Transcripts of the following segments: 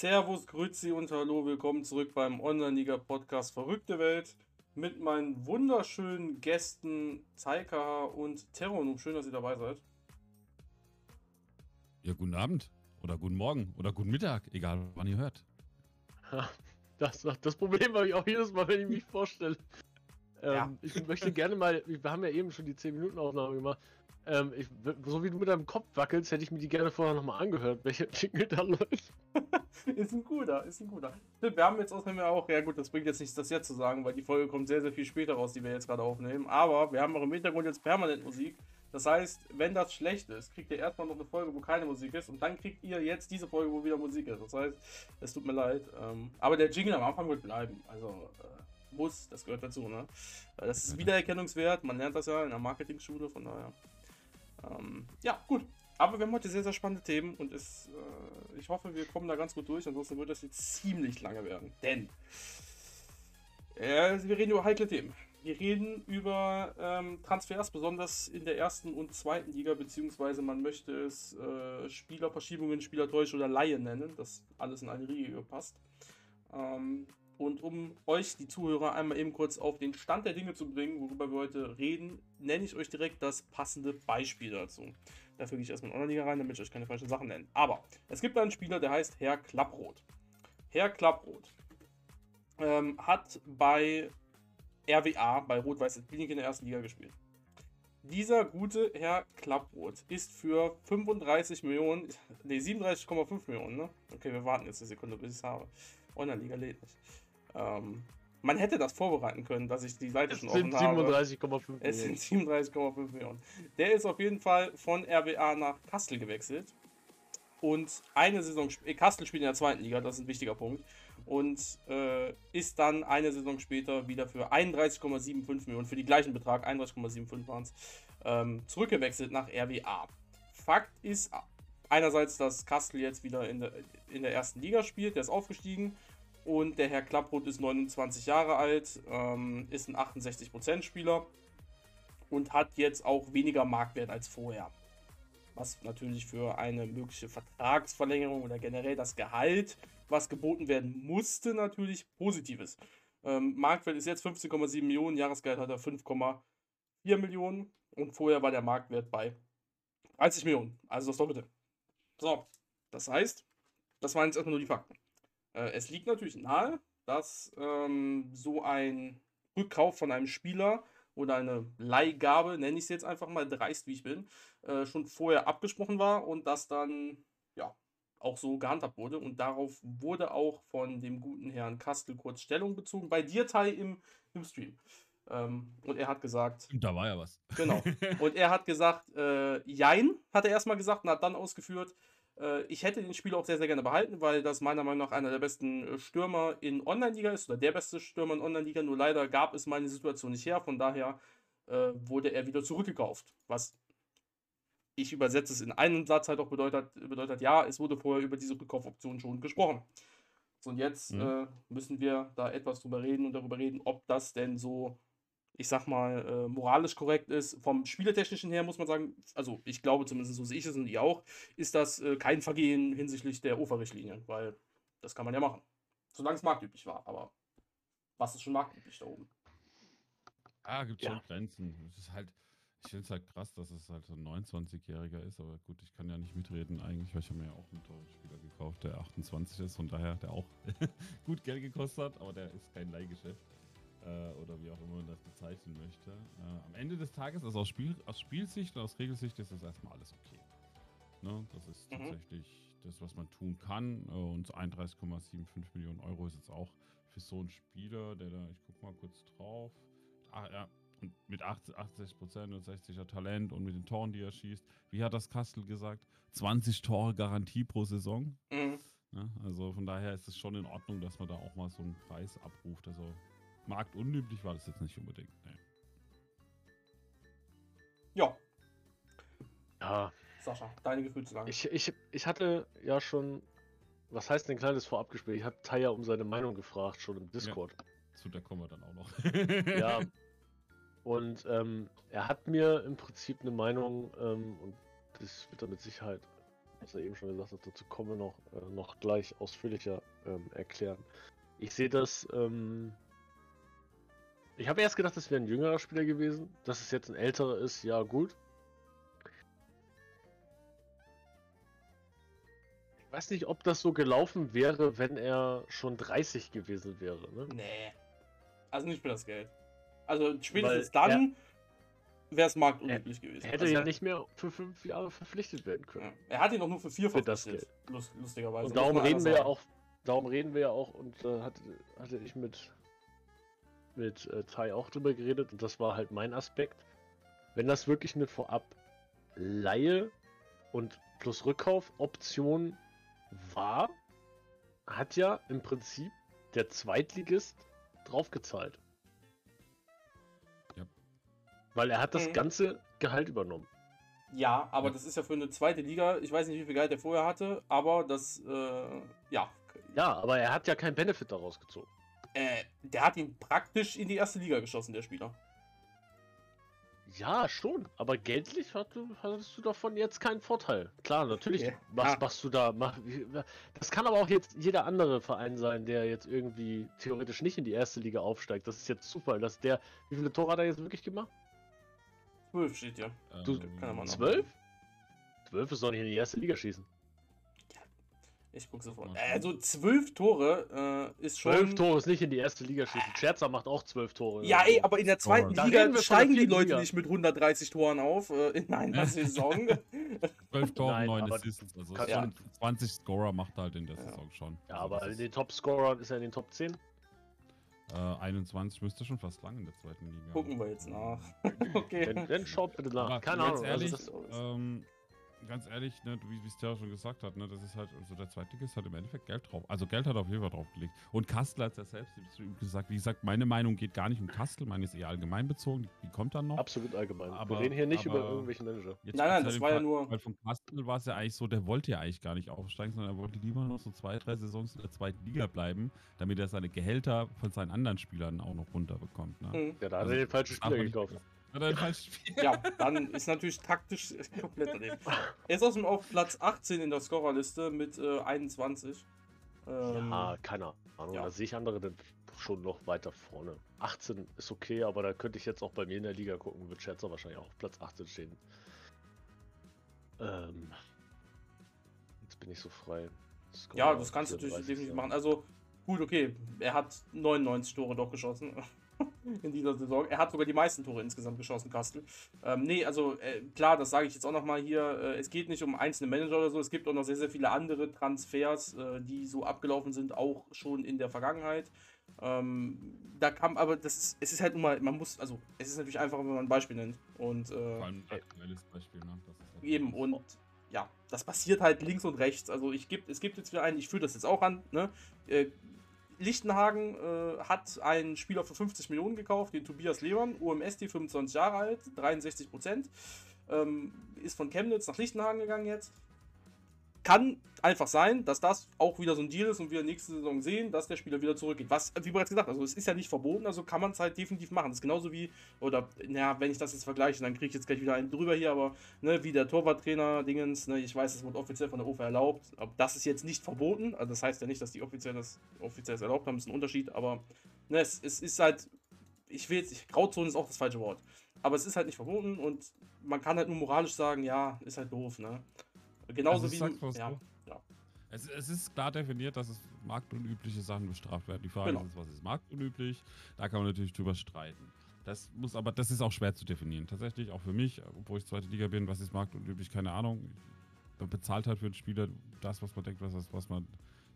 Servus, Grüezi und Hallo, willkommen zurück beim Online-Liga-Podcast Verrückte Welt mit meinen wunderschönen Gästen Taika und Terronum. Schön, dass ihr dabei seid. Ja, guten Abend oder guten Morgen oder guten Mittag, egal wann ihr hört. Das, das Problem habe ich auch jedes Mal, wenn ich mich vorstelle. Ähm, ja. Ich möchte gerne mal, wir haben ja eben schon die 10 Minuten Aufnahme gemacht. Ähm, ich, so wie du mit deinem Kopf wackelst, hätte ich mir die gerne vorher nochmal angehört, welcher Jingle da läuft. ist ein guter, ist ein guter. Wir haben jetzt außerdem auch, ja gut, das bringt jetzt nichts, das jetzt zu sagen, weil die Folge kommt sehr, sehr viel später raus, die wir jetzt gerade aufnehmen. Aber wir haben auch im Hintergrund jetzt permanent Musik. Das heißt, wenn das schlecht ist, kriegt ihr erstmal noch eine Folge, wo keine Musik ist und dann kriegt ihr jetzt diese Folge, wo wieder Musik ist. Das heißt, es tut mir leid. Ähm, aber der Jingle am Anfang wird bleiben. Also äh, muss, das gehört dazu. Ne? Das ist Wiedererkennungswert, man lernt das ja in der Marketingschule, von daher. Ähm, ja, gut. Aber wir haben heute sehr, sehr spannende Themen und es, äh, ich hoffe, wir kommen da ganz gut durch. Ansonsten wird das jetzt ziemlich lange werden. Denn äh, wir reden über heikle Themen. Wir reden über ähm, Transfers, besonders in der ersten und zweiten Liga, beziehungsweise man möchte es äh, Spielerverschiebungen, Spielertäusche oder Laie nennen, das alles in eine Riege passt. Ähm, und um euch, die Zuhörer, einmal eben kurz auf den Stand der Dinge zu bringen, worüber wir heute reden, nenne ich euch direkt das passende Beispiel dazu. Dafür gehe ich erstmal in Online-Liga rein, damit ich euch keine falschen Sachen nenne. Aber es gibt einen Spieler, der heißt Herr Klapproth. Herr Klapproth ähm, hat bei RWA, bei Rot-Weiß Klinik in der ersten Liga gespielt. Dieser gute Herr Klapproth ist für 35 Millionen, ne 37,5 Millionen, ne? Okay, wir warten jetzt eine Sekunde, bis ich es habe. Online-Liga lädt nicht. Ähm, man hätte das vorbereiten können, dass ich die Seite es schon offen habe. 37,5 Es sind 37,5 Millionen. Der ist auf jeden Fall von RWA nach Kastel gewechselt. Und eine Saison, äh, Kastel spielt in der zweiten Liga, das ist ein wichtiger Punkt. Und äh, ist dann eine Saison später wieder für 31,75 Millionen, für die gleichen Betrag, 31,75 waren es, ähm, zurückgewechselt nach RWA. Fakt ist einerseits, dass Kastel jetzt wieder in der, in der ersten Liga spielt, der ist aufgestiegen. Und der Herr Klapproth ist 29 Jahre alt, ähm, ist ein 68% Spieler und hat jetzt auch weniger Marktwert als vorher. Was natürlich für eine mögliche Vertragsverlängerung oder generell das Gehalt, was geboten werden musste, natürlich positiv ist. Ähm, Marktwert ist jetzt 15,7 Millionen, Jahresgehalt hat er 5,4 Millionen und vorher war der Marktwert bei 30 Millionen, also das Doppelte. So, das heißt, das waren jetzt erstmal nur die Fakten. Äh, es liegt natürlich nahe, dass ähm, so ein Rückkauf von einem Spieler oder eine Leihgabe, nenne ich es jetzt einfach mal, dreist wie ich bin, äh, schon vorher abgesprochen war und das dann ja auch so gehandhabt wurde. Und darauf wurde auch von dem guten Herrn Kastel kurz Stellung bezogen, bei dir, Tai, im, im Stream. Ähm, und er hat gesagt. Da war ja was. Genau. Und er hat gesagt, äh, Jein, hat er erstmal gesagt und hat dann ausgeführt, ich hätte den Spieler auch sehr, sehr gerne behalten, weil das meiner Meinung nach einer der besten äh, Stürmer in Online-Liga ist oder der beste Stürmer in Online-Liga. Nur leider gab es meine Situation nicht her. Von daher äh, wurde er wieder zurückgekauft. Was ich übersetze es in einem Satz halt auch bedeutet, bedeutet ja, es wurde vorher über diese Rückkaufoption schon gesprochen. So, und jetzt mhm. äh, müssen wir da etwas drüber reden und darüber reden, ob das denn so ich sag mal, äh, moralisch korrekt ist. Vom Spielertechnischen her muss man sagen, also ich glaube zumindest, so sehe ich es und ihr auch, ist das äh, kein Vergehen hinsichtlich der Uferrichtlinien, weil das kann man ja machen. Solange es marktüblich war, aber was ist schon marktüblich da oben? Ah, gibt schon ja. Grenzen. Es ist halt, ich finde es halt krass, dass es halt so ein 29-Jähriger ist, aber gut, ich kann ja nicht mitreden eigentlich, weil ich habe mir ja auch einen Torspieler gekauft, der 28 ist, von daher, der auch gut Geld gekostet hat, aber der ist kein Leihgeschäft oder wie auch immer man das bezeichnen möchte. Äh, am Ende des Tages, also aus, Spiel, aus Spielsicht und aus Regelsicht, ist das erstmal alles okay. Ne? Das ist mhm. tatsächlich das, was man tun kann. Äh, und 31,75 Millionen Euro ist jetzt auch für so einen Spieler, der da, ich guck mal kurz drauf. Ah, ja, und mit 80, 80 Prozent und 60er Talent und mit den Toren, die er schießt. Wie hat das Kastel gesagt? 20 Tore Garantie pro Saison. Mhm. Ja, also von daher ist es schon in Ordnung, dass man da auch mal so einen Preis abruft. Also marktunüblich war das jetzt nicht unbedingt. Nee. Ja. Ja. Sascha, deine Gefühlslage. Ich, ich, ich hatte ja schon, was heißt denn ein kleines Vorabgespräch? Ich habe Taya um seine Meinung gefragt, schon im Discord. Ja, zu der kommen wir dann auch noch. ja. Und ähm, er hat mir im Prinzip eine Meinung, ähm, und das wird er mit Sicherheit was er eben schon gesagt hat, dazu kommen wir noch, äh, noch gleich ausführlicher ähm, erklären. Ich sehe das, ähm, ich habe erst gedacht, das wäre ein jüngerer Spieler gewesen. Dass es jetzt ein älterer ist, ja gut. Ich weiß nicht, ob das so gelaufen wäre, wenn er schon 30 gewesen wäre. Ne? Nee. Also nicht für das Geld. Also spätestens Weil dann wäre es marktunüblich gewesen. Er hätte also, ja nicht mehr für fünf Jahre verpflichtet werden können. Ja. Er hat ihn doch nur für vier für verpflichtet. Lust, lustigerweise. Und darum reden wir ja auch, darum reden wir ja auch und äh, hatte, hatte ich mit, mit äh, Tai auch drüber geredet und das war halt mein Aspekt. Wenn das wirklich eine vorab Laie und plus Rückkauf-Option war, hat ja im Prinzip der Zweitligist draufgezahlt. Ja. Weil er hat das mhm. ganze Gehalt übernommen. Ja, aber ja. das ist ja für eine zweite Liga. Ich weiß nicht, wie viel Gehalt er vorher hatte, aber das, äh, ja. Ja, aber er hat ja keinen Benefit daraus gezogen. Äh, der hat ihn praktisch in die erste Liga geschossen, der Spieler. Ja, schon, aber geldlich hattest du davon jetzt keinen Vorteil. Klar, natürlich was ah. machst du da. Mach, das kann aber auch jetzt jeder andere Verein sein, der jetzt irgendwie theoretisch nicht in die erste Liga aufsteigt. Das ist jetzt Zufall, dass der. Wie viele Tore hat er jetzt wirklich gemacht? Zwölf steht ja. Du, ähm, zwölf? Zwölf ist doch nicht in die erste Liga schießen. Ich gucke sofort. Also zwölf Tore äh, ist schon. Zwölf Tore ist nicht in die erste Liga schießen. Scherzer macht auch zwölf Tore. Ja, ey, aber in der zweiten oh, Liga steigen die Leute Liga. nicht mit 130 Toren auf äh, in einer Saison. Zwölf Tore, neun Assists. Also ja. 20 Scorer macht er halt in der ja. Saison schon. Ja, also aber in den Top-Scorer ist er in den Top 10. Äh, 21 müsste schon fast lang in der zweiten Liga. Gucken wir jetzt nach. okay. Dann, dann schaut bitte nach. Aber Keine Ahnung. Ehrlich, also das, ähm, ganz ehrlich, ne, wie es Terra schon gesagt hat, ne, das ist halt, also der Zweitligist hat im Endeffekt Geld drauf. Also Geld hat auf jeden Fall draufgelegt. Und Kastel hat es ja selbst gesagt, wie gesagt, meine Meinung geht gar nicht um Kastel, meine ist eher allgemein bezogen, die kommt dann noch. Absolut allgemein. Aber, Wir reden hier nicht über irgendwelche Manager. Nein, nein, das war Fall, ja nur. Weil von Kastel war es ja eigentlich so, der wollte ja eigentlich gar nicht aufsteigen, sondern er wollte lieber noch so zwei, drei Saisons in der zweiten Liga bleiben, damit er seine Gehälter von seinen anderen Spielern auch noch runterbekommt. Ne? Mhm. Ja, da hat also, er den falschen Spieler gekauft. Ja, dann ist natürlich taktisch komplett daneben. Er ist außerdem auf Platz 18 in der Scorerliste mit äh, 21. Ähm, ja, keine Ahnung. Ja. Da sehe ich andere dann schon noch weiter vorne. 18 ist okay, aber da könnte ich jetzt auch bei mir in der Liga gucken, wird Scherzer wahrscheinlich auch auf Platz 18 stehen. Ähm, jetzt bin ich so frei. Scorer ja, das kannst du natürlich definitiv machen. Also, gut, okay. Er hat 99 Tore doch geschossen. In dieser Saison. Er hat sogar die meisten Tore insgesamt geschossen, Kastel. Ähm, nee, also äh, klar, das sage ich jetzt auch nochmal hier. Äh, es geht nicht um einzelne Manager oder so. Es gibt auch noch sehr, sehr viele andere Transfers, äh, die so abgelaufen sind, auch schon in der Vergangenheit. Ähm, da kam, aber das ist, es ist halt nun mal, man muss, also es ist natürlich einfach, wenn man ein Beispiel nennt. Und, äh, Vor allem ein aktuelles Beispiel, ne? Halt eben, und ja, das passiert halt links und rechts. Also ich gibt, es gibt jetzt wieder einen, ich führe das jetzt auch an, ne? Lichtenhagen äh, hat einen Spieler für 50 Millionen gekauft, den Tobias Lehmann, UMS, die 25 Jahre alt, 63 Prozent. Ähm, ist von Chemnitz nach Lichtenhagen gegangen jetzt kann einfach sein, dass das auch wieder so ein Deal ist und wir nächste Saison sehen, dass der Spieler wieder zurückgeht. Was, wie bereits gesagt, also es ist ja nicht verboten, also kann man es halt definitiv machen. Das ist genauso wie, oder, naja, wenn ich das jetzt vergleiche, dann kriege ich jetzt gleich wieder einen drüber hier, aber, ne, wie der Torwarttrainer Dingens, ne, ich weiß, es wird offiziell von der UFA erlaubt, aber das ist jetzt nicht verboten, also das heißt ja nicht, dass die offiziell das offiziell erlaubt haben, das ist ein Unterschied, aber, ne, es, es ist halt, ich will jetzt, Grauzone ist auch das falsche Wort, aber es ist halt nicht verboten und man kann halt nur moralisch sagen, ja, ist halt doof, ne. Genauso also wie. Ja, ja. Es, es, ist klar definiert, dass es marktunübliche Sachen bestraft werden. Die Frage genau. ist, was ist marktunüblich? Da kann man natürlich drüber streiten. Das muss aber, das ist auch schwer zu definieren. Tatsächlich auch für mich, obwohl ich zweite Liga bin, was ist marktunüblich, keine Ahnung. Man bezahlt halt für den Spieler das, was man denkt, was, was man,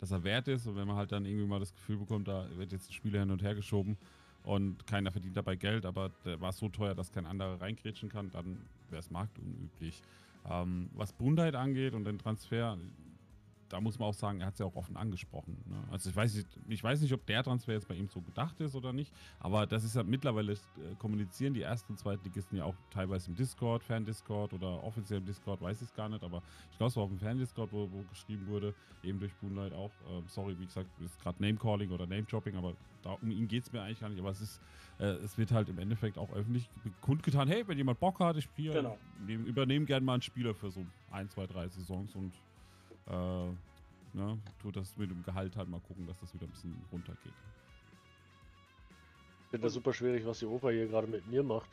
dass er wert ist. Und wenn man halt dann irgendwie mal das Gefühl bekommt, da wird jetzt ein Spieler hin und her geschoben und keiner verdient dabei Geld, aber der war so teuer, dass kein anderer reingrätschen kann, dann wäre es marktunüblich. Ähm, was Brundheit angeht und den Transfer, da muss man auch sagen, er hat es ja auch offen angesprochen. Ne? Also ich weiß, nicht, ich weiß nicht, ob der Transfer jetzt bei ihm so gedacht ist oder nicht, aber das ist ja mittlerweile äh, kommunizieren die ersten und zweiten Ligisten ja auch teilweise im Discord, Fan-Discord oder offiziell im Discord, weiß ich es gar nicht, aber ich glaube, es war auf dem Fan-Discord, wo, wo, geschrieben wurde, eben durch Boonlight auch. Äh, sorry, wie gesagt, ist gerade Name-Calling oder Name-Dropping, aber da, um ihn geht es mir eigentlich gar nicht, aber es ist äh, es wird halt im Endeffekt auch öffentlich kundgetan, hey, wenn jemand Bock hat, ich spiele, genau. übernehme gerne mal einen Spieler für so ein, zwei, drei Saisons und äh, ne, tut das mit dem Gehalt halt mal gucken, dass das wieder ein bisschen runtergeht. Ich finde das super schwierig, was die Opa hier gerade mit mir macht.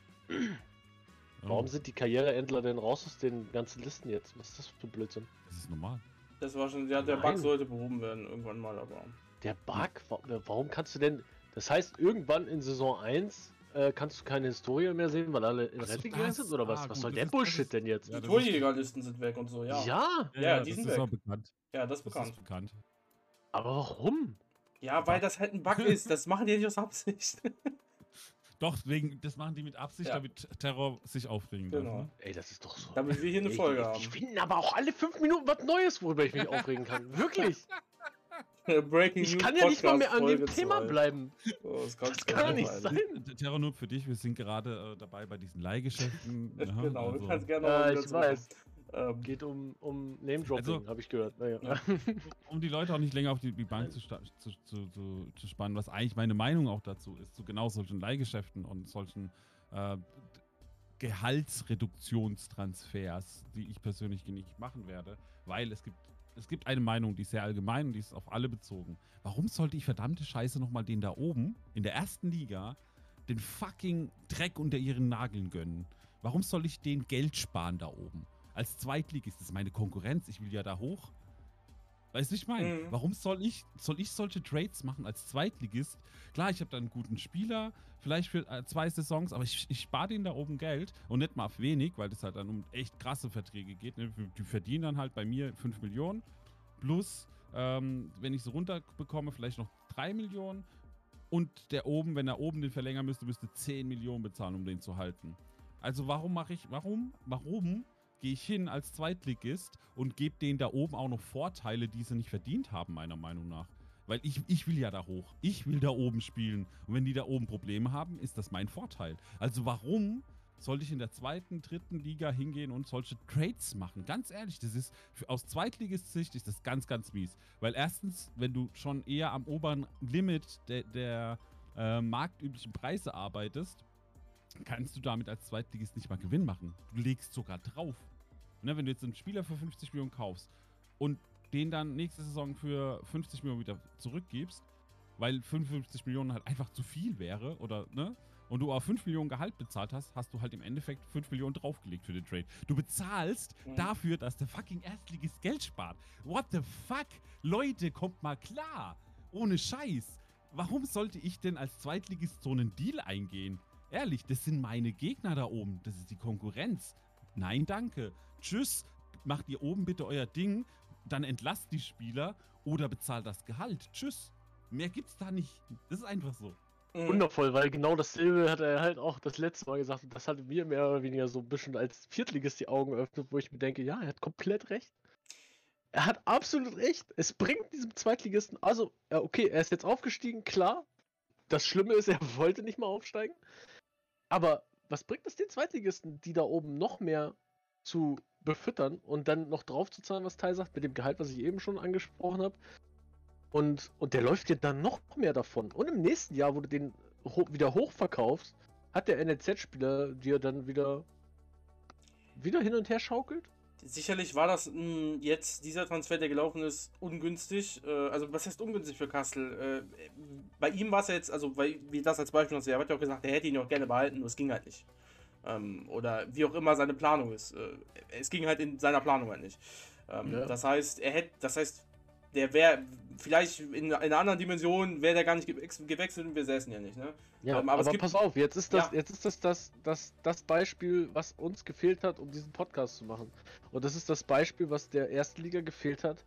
Warum sind die Karriereendler denn raus aus den ganzen Listen jetzt? Was ist das für Blödsinn? Das ist normal. Das war schon, ja, der Nein. Bug sollte behoben werden irgendwann mal, aber. Der Bug? Wa- Warum kannst du denn. Das heißt, irgendwann in Saison 1 äh, kannst du keine Historie mehr sehen, weil alle in Rente gegangen das- sind? Oder was? ah, was gut, soll das der das Bullshit ist- denn jetzt? Ja, Die das ist- Torjägerlisten sind weg und so, ja. ja, Ja, das die sind ist auch weg. bekannt. Ja, das ist Das bekannt. ist bekannt. aber warum? Ja, weil das halt ein Bug ist. Das machen die nicht aus Absicht. Doch, wegen, das machen die mit Absicht, Ja. damit Terror sich aufregen darf. Genau. Ne? Ey, das ist doch so. Damit wir hier eine Folge die, haben. Die finden aber auch alle fünf Minuten was Neues, worüber ich mich aufregen kann. Wirklich. Breaking Ich News kann ja nicht mal mehr an dem Podcast Thema Folge bleiben. zwei. Oh, das, Das du kann doch nicht sein. sein. Terror nur für dich, wir sind gerade äh, dabei bei diesen Leihgeschäften. ja, Genau, du also- kannst gerne Ja, mal ich weiß. Ähm, Geht um, um Name-Dropping, Also- habe ich gehört. Naja. Ja. um die Leute auch nicht länger auf die, die Bank zu, zu, zu, zu spannen, was eigentlich meine Meinung auch dazu ist, zu genau solchen Leihgeschäften und solchen äh, Gehaltsreduktionstransfers, die ich persönlich nicht machen werde, weil es gibt, es gibt eine Meinung, die ist sehr allgemein und die ist auf alle bezogen. Warum sollte ich verdammte Scheiße nochmal den da oben in der ersten Liga den fucking Dreck unter ihren Nageln gönnen? Warum soll ich den Geld sparen da oben? Als Zweitligist, ist meine Konkurrenz, ich will ja da hoch. Weißt du, ich meine? Mhm. Warum soll ich, soll ich solche Trades machen als Zweitligist? Klar, ich habe da einen guten Spieler, vielleicht für äh, zwei Saisons, aber ich, ich spare denen da oben Geld und nicht mal auf wenig, weil das halt dann um echt krasse Verträge geht. Ne? Die verdienen dann halt bei mir 5 Millionen plus, ähm, wenn ich so runterbekomme, vielleicht noch 3 Millionen und der oben, wenn er oben den verlängern müsste, müsste 10 Millionen bezahlen, um den zu halten. Also warum mache ich, warum, warum gehe ich hin als Zweitligist und gebe denen da oben auch noch Vorteile, die sie nicht verdient haben, meiner Meinung nach. Weil ich, ich will ja da hoch. Ich will da oben spielen. Und wenn die da oben Probleme haben, ist das mein Vorteil. Also warum sollte ich in der zweiten, dritten Liga hingehen und solche Trades machen? Ganz ehrlich, das ist aus Zweitligist-Sicht ist das ganz, ganz mies. Weil erstens, wenn du schon eher am oberen Limit der, der äh, marktüblichen Preise arbeitest, kannst du damit als Zweitligist nicht mal Gewinn machen. Du legst sogar drauf. Ne, wenn du jetzt einen Spieler für 50 Millionen kaufst und den dann nächste Saison für 50 Millionen wieder zurückgibst, weil 55 Millionen halt einfach zu viel wäre oder ne? Und du auf 5 Millionen Gehalt bezahlt hast, hast du halt im Endeffekt 5 Millionen draufgelegt für den Trade. Du bezahlst Mhm. dafür, dass der fucking Erstligist Geld spart. What the fuck? Leute, kommt mal klar. Ohne Scheiß. Warum sollte ich denn als Zweitligist so einen Deal eingehen? Ehrlich, das sind meine Gegner da oben. Das ist die Konkurrenz. Nein, danke. Tschüss. Macht ihr oben bitte euer Ding. Dann entlasst die Spieler oder bezahlt das Gehalt. Tschüss. Mehr gibt's da nicht. Das ist einfach so. mhm. Wundervoll, weil genau dasselbe hat er halt auch das letzte Mal gesagt und das hat mir mehr oder weniger so ein bisschen als Viertligist die Augen geöffnet, wo ich mir denke, ja, er hat komplett recht. Er hat absolut recht. Es bringt diesem Zweitligisten, also, ja, okay, er ist jetzt aufgestiegen, klar. Das Schlimme ist, er wollte nicht mal aufsteigen. Aber was bringt es den Zweitligisten, die da oben noch mehr zu befüttern und dann noch drauf zu zahlen, was Teil sagt, mit dem Gehalt, was ich eben schon angesprochen habe? Und, und der läuft dir dann noch mehr davon. Und im nächsten Jahr, wo du den ho wieder hochverkaufst, hat der NLZ-Spieler dir dann wieder wieder hin und her schaukelt? Sicherlich war das mh, jetzt, dieser Transfer, der gelaufen ist, ungünstig. Äh, also, was heißt ungünstig für Kassel? Äh, bei ihm war es ja jetzt, also, weil, wie das als Beispiel, er hat ja auch gesagt, er hätte ihn auch gerne behalten, nur es ging halt nicht. Ähm, oder wie auch immer seine Planung ist. Äh, es ging halt in seiner Planung halt nicht. Ähm, Ja. Das heißt, er hätte, das heißt, der wäre vielleicht in, in einer anderen Dimension, wäre der gar nicht gewechselt und wir säßen ja nicht, ne? Ja, Ähm, aber es aber gibt- pass auf, jetzt ist das, Ja. jetzt ist das, das das das Beispiel, was uns gefehlt hat, um diesen Podcast zu machen. Und das ist das Beispiel, was der ersten Liga gefehlt hat,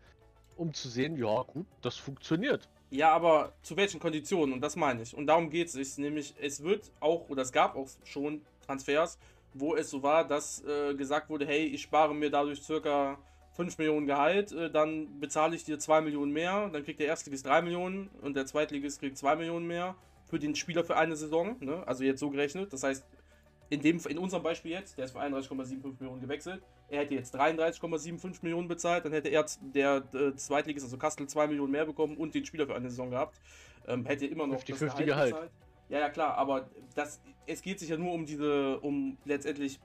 um zu sehen, ja gut, das funktioniert. Ja, aber zu welchen Konditionen? Und das meine ich. Und darum geht es. Nämlich, es wird auch, oder es gab auch schon Transfers, wo es so war, dass äh, gesagt wurde, hey, ich spare mir dadurch circa 5 Millionen Gehalt, äh, dann bezahle ich dir 2 Millionen mehr, dann kriegt der Erstligist 3 Millionen und der Zweitligist kriegt 2 Millionen mehr für den Spieler für eine Saison. Ne? Also jetzt so gerechnet. Das heißt, in, dem, in unserem Beispiel jetzt, der ist für 31,75 Millionen gewechselt. Er hätte jetzt 33,75 Millionen bezahlt, dann hätte er der äh, Zweitligist, also Kastel, 2 Millionen mehr bekommen und den Spieler für eine Saison gehabt. Ähm, hätte immer noch 50-50 Gehalt. bezahlt. Ja, ja, klar, aber das, es geht sich ja nur um diese, um letztendlich,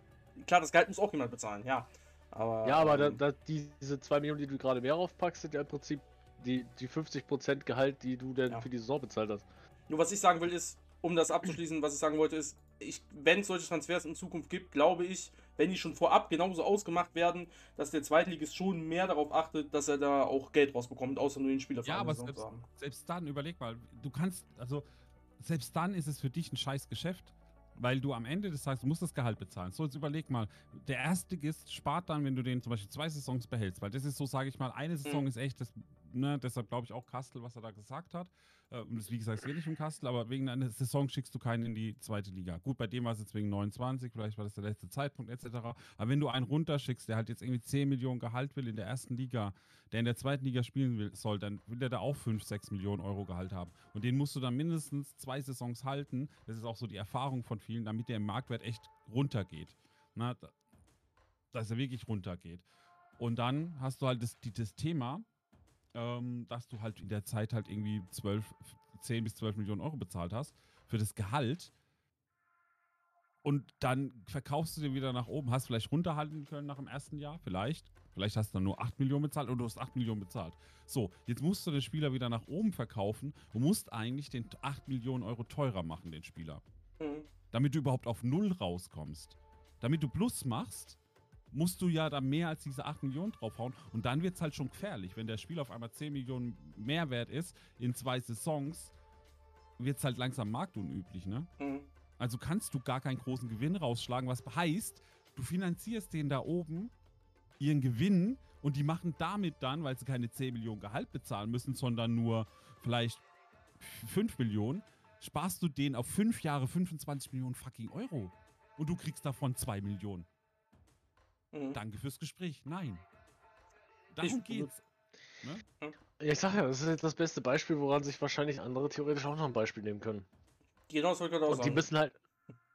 klar, das Gehalt muss auch jemand bezahlen, ja. Aber, Ja, aber da, ähm, da, diese 2 Millionen, die du gerade mehr aufpackst, sind ja im Prinzip die, die 50% Gehalt, die du denn Ja. für die Saison bezahlt hast. Nur was ich sagen will, ist, um das abzuschließen, was ich sagen wollte, ist, ich, wenn es solche Transfers in Zukunft gibt, glaube ich, wenn die schon vorab genauso ausgemacht werden, dass der Zweitligist schon mehr darauf achtet, dass er da auch Geld rausbekommt, außer nur den Spieler für Ja, eine aber selbst, zu haben. selbst dann, überleg mal, du kannst, also selbst dann ist es für dich ein scheiß Geschäft, weil du am Ende des Tages, du musst das Gehalt bezahlen. So, jetzt überleg mal, der Erstligist spart dann, wenn du den zum Beispiel zwei Saisons behältst, weil das ist so, sage ich mal, eine Saison Mhm. ist echt, das, ne, deshalb glaube ich auch Kastel, was er da gesagt hat. Äh, Und das, wie gesagt, es geht nicht um Kastel, aber wegen einer Saison schickst du keinen in die zweite Liga. Gut, bei dem war es jetzt wegen 29, vielleicht war das der letzte Zeitpunkt etc. Aber wenn du einen runterschickst, der halt jetzt irgendwie 10 Millionen Gehalt will in der ersten Liga, der in der zweiten Liga spielen will, soll, dann will der da auch 5, 6 Millionen Euro Gehalt haben. Und den musst du dann mindestens zwei Saisons halten. Das ist auch so die Erfahrung von vielen, damit der im Marktwert echt runtergeht. Na, da- dass er wirklich runtergeht. Und dann hast du halt das, das Thema, ähm, dass du halt in der Zeit halt irgendwie 12, 10 bis 12 Millionen Euro bezahlt hast für das Gehalt. Und dann verkaufst du den wieder nach oben, hast vielleicht runterhalten können nach dem ersten Jahr, vielleicht. Vielleicht hast du dann nur 8 Millionen bezahlt oder du hast 8 Millionen bezahlt. So, jetzt musst du den Spieler wieder nach oben verkaufen und musst eigentlich den 8 Millionen Euro teurer machen, den Spieler. Mhm. Damit du überhaupt auf Null rauskommst. Damit du Plus machst, musst du ja da mehr als diese 8 Millionen draufhauen. Und dann wird es halt schon gefährlich. Wenn der Spieler auf einmal 10 Millionen mehr wert ist in zwei Saisons, wird es halt langsam marktunüblich, ne? Mhm. Also kannst du gar keinen großen Gewinn rausschlagen, was heißt, du finanzierst den da oben ihren Gewinn und die machen damit dann, weil sie keine 10 Millionen Gehalt bezahlen müssen, sondern nur vielleicht 5 Millionen, sparst du denen auf 5 Jahre 25 Millionen fucking Euro. Und du kriegst davon 2 Millionen. Mhm. Danke fürs Gespräch. Nein. Darum Ich- geht's. Ja, ich sag ja, das ist jetzt das beste Beispiel, woran sich wahrscheinlich andere theoretisch auch noch ein Beispiel nehmen können. Genau, das wollte ich gerade auch Und die sagen. müssen halt.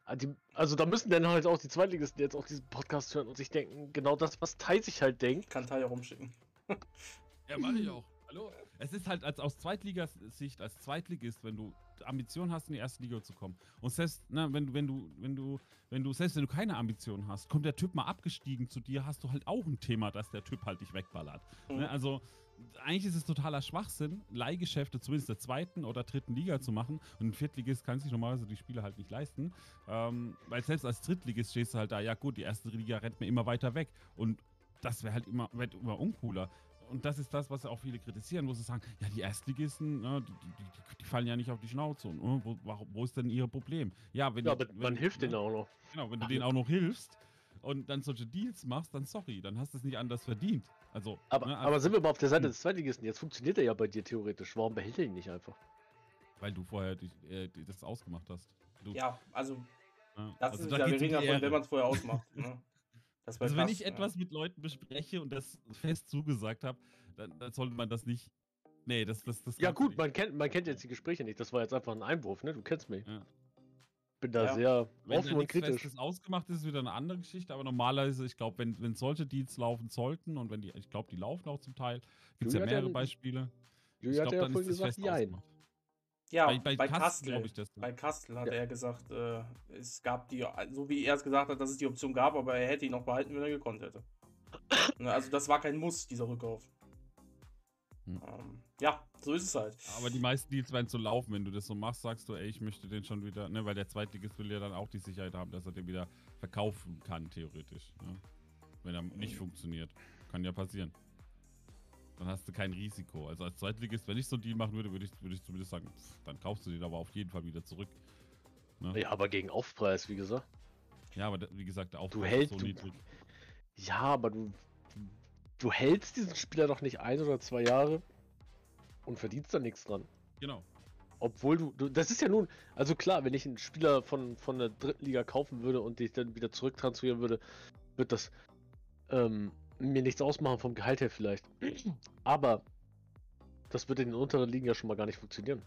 ah, Die, also da müssen dann halt auch die Zweitligisten jetzt auch diesen Podcast hören und sich denken, genau das, was Tai sich halt denkt. Ich kann Teil herumschicken. Ja, mach ich auch. Hallo? Es ist halt als aus Zweitligasicht, als Zweitligist, wenn du Ambition hast, in die erste Liga zu kommen. Und selbst, na, wenn du, wenn du, wenn du, wenn du, selbst wenn du keine Ambition hast, kommt der Typ mal abgestiegen zu dir, hast du halt auch ein Thema, dass der Typ halt dich wegballert. Mhm. Ne? Also, eigentlich ist es totaler Schwachsinn, Leihgeschäfte zumindest der zweiten oder dritten Liga zu machen. Und ein Viertligist kann sich normalerweise die Spiele halt nicht leisten. Ähm, weil selbst als Drittligist stehst du halt da, ja gut, die erste Liga rennt mir immer weiter weg. Und das wäre halt immer, wird immer uncooler. Und das ist das, was ja auch viele kritisieren, wo sie sagen, ja, die Erstligisten, ne, die, die, die, die fallen ja nicht auf die Schnauze. Und, äh, wo, wo ist denn ihr Problem? Ja, wenn Ja, die- aber wenn, man hilft ne, denen auch noch. Genau, wenn du denen auch noch hilfst und dann solche Deals machst, dann sorry, dann hast du es nicht anders verdient. Also, Aber, ne, aber sind wir mal auf der Seite Hm. des Zweitligisten? Jetzt funktioniert er ja bei dir theoretisch. Warum behält er ihn nicht einfach? weil du vorher die, äh, das ausgemacht hast. Du, Ja, also ne, das also ist da ja, wir reden davon, wenn man es vorher ausmacht. Ne? Das Also wenn ich ja. etwas mit Leuten bespreche und das fest zugesagt habe, dann, dann sollte man das nicht. Nee, das das das Ja gut, man kennt, man kennt jetzt die Gespräche nicht. Das war jetzt einfach ein Einwurf, ne? Du kennst mich. Ja. Bin da Ja. sehr Wenn offen da und kritisch. Festes ausgemacht ist, ist wieder eine andere Geschichte, aber normalerweise, ich glaube, wenn, wenn solche Deals laufen sollten und wenn die, ich glaube, die laufen auch zum Teil, gibt es ja mehrere Beispiele. Ich Julia hat glaube, ja dann ist das gesagt, fest ausgemacht. Ja, bei bei, bei Kastel. glaube ich das. Bei Kastel hat Ja. er gesagt, äh, es gab die, so wie er es gesagt hat, dass es die Option gab, aber er hätte ihn noch behalten, wenn er gekonnt hätte. Ne, also das war kein Muss, dieser Rückkauf. Hm. Ähm, ja, so ist es halt. Aber die meisten Deals werden so laufen, wenn du das so machst, sagst du, ey, ich möchte den schon wieder, ne, weil der Zweitligist will ja dann auch die Sicherheit haben, dass er den wieder verkaufen kann, theoretisch. Ne? Wenn er nicht Mhm. funktioniert. Kann ja passieren. Dann hast du kein Risiko. Also als Zweitligist, wenn ich so einen Deal machen würde, würde ich, würde ich zumindest sagen, pff, dann kaufst du den aber auf jeden Fall wieder zurück. Ne? Ja, aber gegen Aufpreis, wie gesagt. Ja, aber wie gesagt, der Aufpreis Du hältst- ist so du- niedrig. Ja, aber du, du hältst diesen Spieler doch nicht ein oder zwei Jahre und verdienst da nichts dran. Genau. Obwohl du, du, das ist ja nun, also klar, wenn ich einen Spieler von, von der dritten Liga kaufen würde und dich dann wieder zurücktransferieren würde, wird das ähm, mir nichts ausmachen vom Gehalt her vielleicht. Aber das wird in den unteren Ligen ja schon mal gar nicht funktionieren.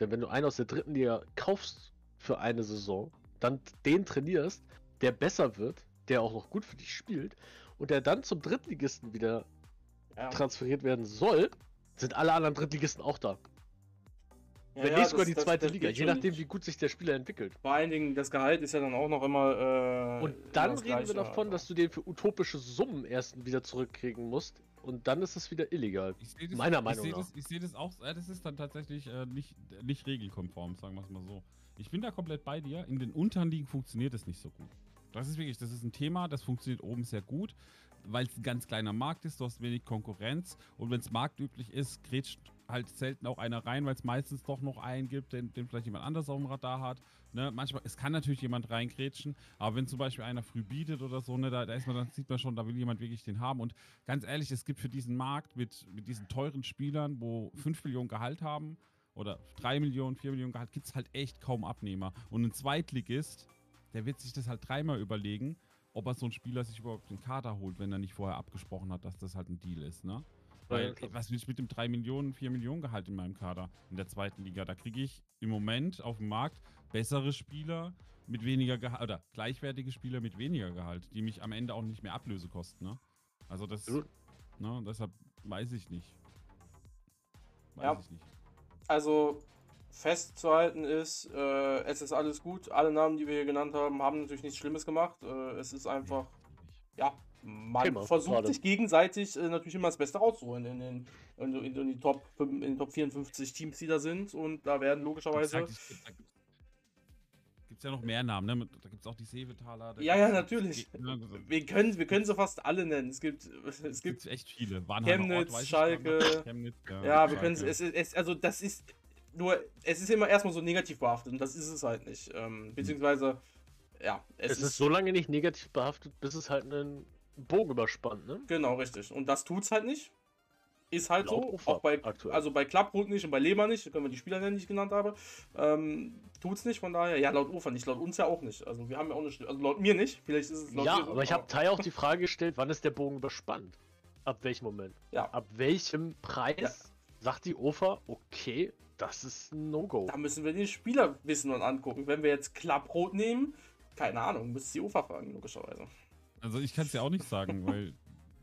Denn wenn du einen aus der dritten Liga kaufst für eine Saison, dann den trainierst, der besser wird, der auch noch gut für dich spielt und der dann zum Drittligisten wieder Ja. transferiert werden soll, sind alle anderen Drittligisten auch da. Ja, Wenn ja, nicht sogar die zweite das, Liga, je nachdem, wie gut sich der Spieler entwickelt. Vor allen Dingen, das Gehalt ist ja dann auch noch immer. Äh, und dann reden Gleiche, wir davon, dass du den für utopische Summen erst wieder zurückkriegen musst. Und dann ist es wieder illegal. Das, Meiner Meinung nach. Das, ich sehe das auch, das ist dann tatsächlich äh, nicht, nicht regelkonform, sagen wir es mal so. Ich bin da komplett bei dir. In den unteren Ligen funktioniert es nicht so gut. Das ist wirklich, das ist ein Thema, das funktioniert oben sehr gut, weil es ein ganz kleiner Markt ist, du hast wenig Konkurrenz und wenn es marktüblich ist, grätscht halt selten auch einer rein, weil es meistens doch noch einen gibt, den, den, vielleicht jemand anders auf dem Radar hat. Ne? Manchmal, es kann natürlich jemand reingrätschen, aber wenn zum Beispiel einer früh bietet oder so, ne, da, da ist man, dann sieht man schon, da will jemand wirklich den haben. Und ganz ehrlich, es gibt für diesen Markt mit, mit diesen teuren Spielern, wo 5 Millionen Gehalt haben, oder 3 Millionen, 4 Millionen Gehalt, gibt es halt echt kaum Abnehmer. Und ein Zweitligist, der wird sich das halt dreimal überlegen, ob er so einen Spieler sich überhaupt den Kader holt, wenn er nicht vorher abgesprochen hat, dass das halt ein Deal ist, ne? Weil, ja, was will ich mit dem 3 Millionen, 4 Millionen Gehalt in meinem Kader in der zweiten Liga? Da kriege ich im Moment auf dem Markt bessere Spieler mit weniger Gehalt oder gleichwertige Spieler mit weniger Gehalt, die mich am Ende auch nicht mehr Ablöse kosten, ne? Also das, ne, deshalb weiß ich nicht. Weiß ja. ich nicht. Also festzuhalten ist, äh, es ist alles gut. Alle Namen, die wir hier genannt haben, haben natürlich nichts Schlimmes gemacht. Äh, es ist einfach, ja, man Thema, versucht gerade. sich gegenseitig äh, natürlich immer das Beste rauszuholen in den, in, in, in, die Top, in den Top 54 Teams, die da sind. Und da werden logischerweise. Gibt es ja noch mehr Namen, ne? Da gibt es auch die Sevetaler. Ja, ja, natürlich. Ne? Wir können, wir können sie fast alle nennen. Es gibt, es gibt echt viele. Warnheimer Chemnitz, Ort, Schalke. Chemnitz, ja, ja wir können es, es, also das ist nur, es ist immer erstmal so negativ behaftet und das ist es halt nicht. Ähm, beziehungsweise, ja. Es, es ist, ist, so lange nicht negativ behaftet, bis es halt einen Bogen überspannt, ne? Genau, richtig. Und das tut's halt nicht. Ist halt Laut so. Auch bei, aktuell. also bei Klapprot nicht und bei Leber nicht, können wir die Spieler nennen, die ich genannt habe. Ähm, tut's nicht, von daher, ja, laut Ufer nicht, laut uns ja auch nicht. Also wir haben ja auch nicht, also laut mir nicht, vielleicht ist es laut Ja, aber ich habe Tai auch die Frage gestellt, wann ist der Bogen überspannt? Ab welchem Moment? Ja. Ab welchem Preis ja. sagt die Ufer, okay, das ist ein No-Go. Da müssen wir den Spieler wissen und angucken. Wenn wir jetzt Klapprot nehmen, keine Ahnung, müsste die Ufer fragen, logischerweise. Also ich kann es ja auch nicht sagen, weil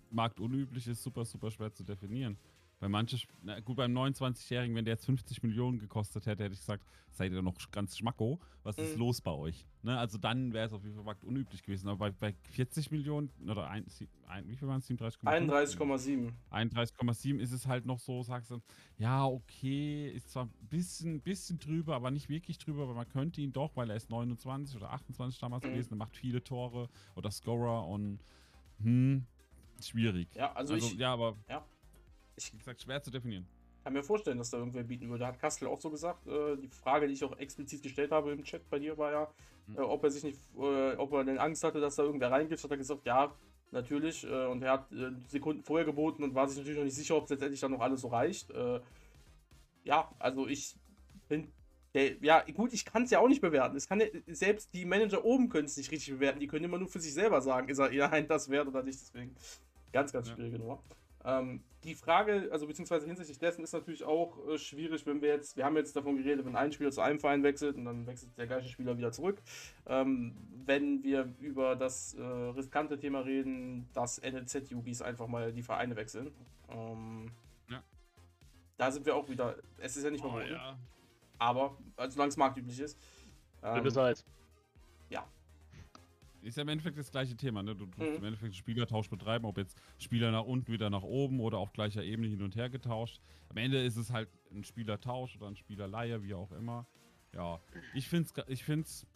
marktunüblich ist super, super schwer zu definieren. Weil manche, na gut, beim 29-Jährigen, wenn der jetzt 50 Millionen gekostet hätte, hätte ich gesagt, seid ihr noch ganz schmacko, was ist mhm. los bei euch? Ne, also dann wäre es auf jeden Fall marktunüblich gewesen. Aber bei, bei 40 Millionen, oder ein, ein, wie viel waren es? 31,7. 31,7 ist es halt noch so, sagst du, ja, okay, ist zwar ein bisschen, bisschen drüber, aber nicht wirklich drüber, aber man könnte ihn doch, weil er ist 29 oder 28 damals mhm. gewesen, er macht viele Tore oder Scorer und hm, schwierig. Ja, also, also ich, ja, aber ja. Ich, wie gesagt, schwer zu definieren. kann mir vorstellen, dass da irgendwer bieten würde. Hat Kastel auch so gesagt. Äh, die Frage, die ich auch explizit gestellt habe im Chat bei dir, war ja, mhm. äh, ob er sich nicht, äh, ob er denn Angst hatte, dass da irgendwer reingeht. Hat er gesagt, ja, natürlich. Äh, und er hat äh, Sekunden vorher geboten und war sich natürlich noch nicht sicher, ob es letztendlich dann noch alles so reicht. Äh, ja, also ich bin ja, gut, ich kann es ja auch nicht bewerten. Es kann selbst die Manager oben können es nicht richtig bewerten. Die können immer nur für sich selber sagen, ist er eher ein das wert oder nicht. Deswegen ganz, ganz schwierige ja. Nummer. Ähm, die Frage, also beziehungsweise hinsichtlich dessen ist natürlich auch äh, schwierig, wenn wir jetzt, wir haben jetzt davon geredet, wenn ein Spieler zu einem Verein wechselt und dann wechselt der gleiche Spieler wieder zurück. Ähm, wenn wir über das äh, riskante Thema reden, dass NLZ-Yugis einfach mal die Vereine wechseln. Ähm, ja. Da sind wir auch wieder, es ist ja nicht mehr oh, ja. aber also solange es marktüblich ist. Ähm, ja, ist ja im Endeffekt das gleiche Thema, ne? Du tust mhm. im Endeffekt Spielertausch betreiben, ob jetzt Spieler nach unten wieder nach oben oder auf gleicher Ebene hin und her getauscht. Am Ende ist es halt ein Spielertausch oder ein Spielerleihe, wie auch immer. Ja, ich find's, ich find's,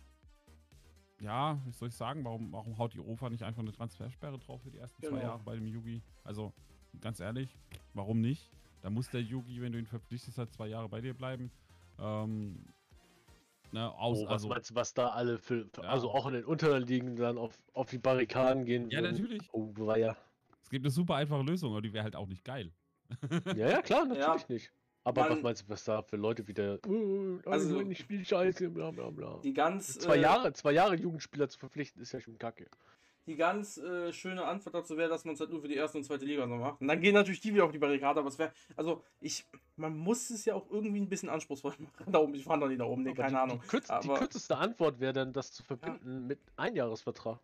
ja, wie soll ich sagen, warum, warum haut die OFA nicht einfach eine Transfersperre drauf für die ersten genau. zwei Jahre bei dem Yugi? Also, ganz ehrlich, warum nicht? Da muss der Yugi, wenn du ihn verpflichtest, halt zwei Jahre bei dir bleiben. Ähm, Ne, aus, oh, was also, meinst du, was da alle für, für ja. also auch in den Unterliegen dann auf, auf die Barrikaden gehen? Ja, würden? natürlich. Oh, ja. Es gibt eine super einfache Lösung, aber die wäre halt auch nicht geil. ja, ja, klar, natürlich ja. nicht. Aber Man, was meinst du, was da für Leute wieder, uh, also nicht Spielscheiße, bla bla bla. Die ganz. Zwei äh, Jahre, zwei Jahre Jugendspieler zu verpflichten, ist ja schon kacke die ganz äh, schöne Antwort dazu wäre, dass man es halt nur für die erste und zweite Liga so macht. Und dann gehen natürlich die wieder auf die Barrikade, aber es wäre, also ich, man muss es ja auch irgendwie ein bisschen anspruchsvoll machen. Da oben, ich fahre doch nicht da oben, nee, aber keine die, Ahnung. Die, kürz, aber, die, kürzeste Antwort wäre dann, das zu verbinden ja. mit Einjahresvertrag.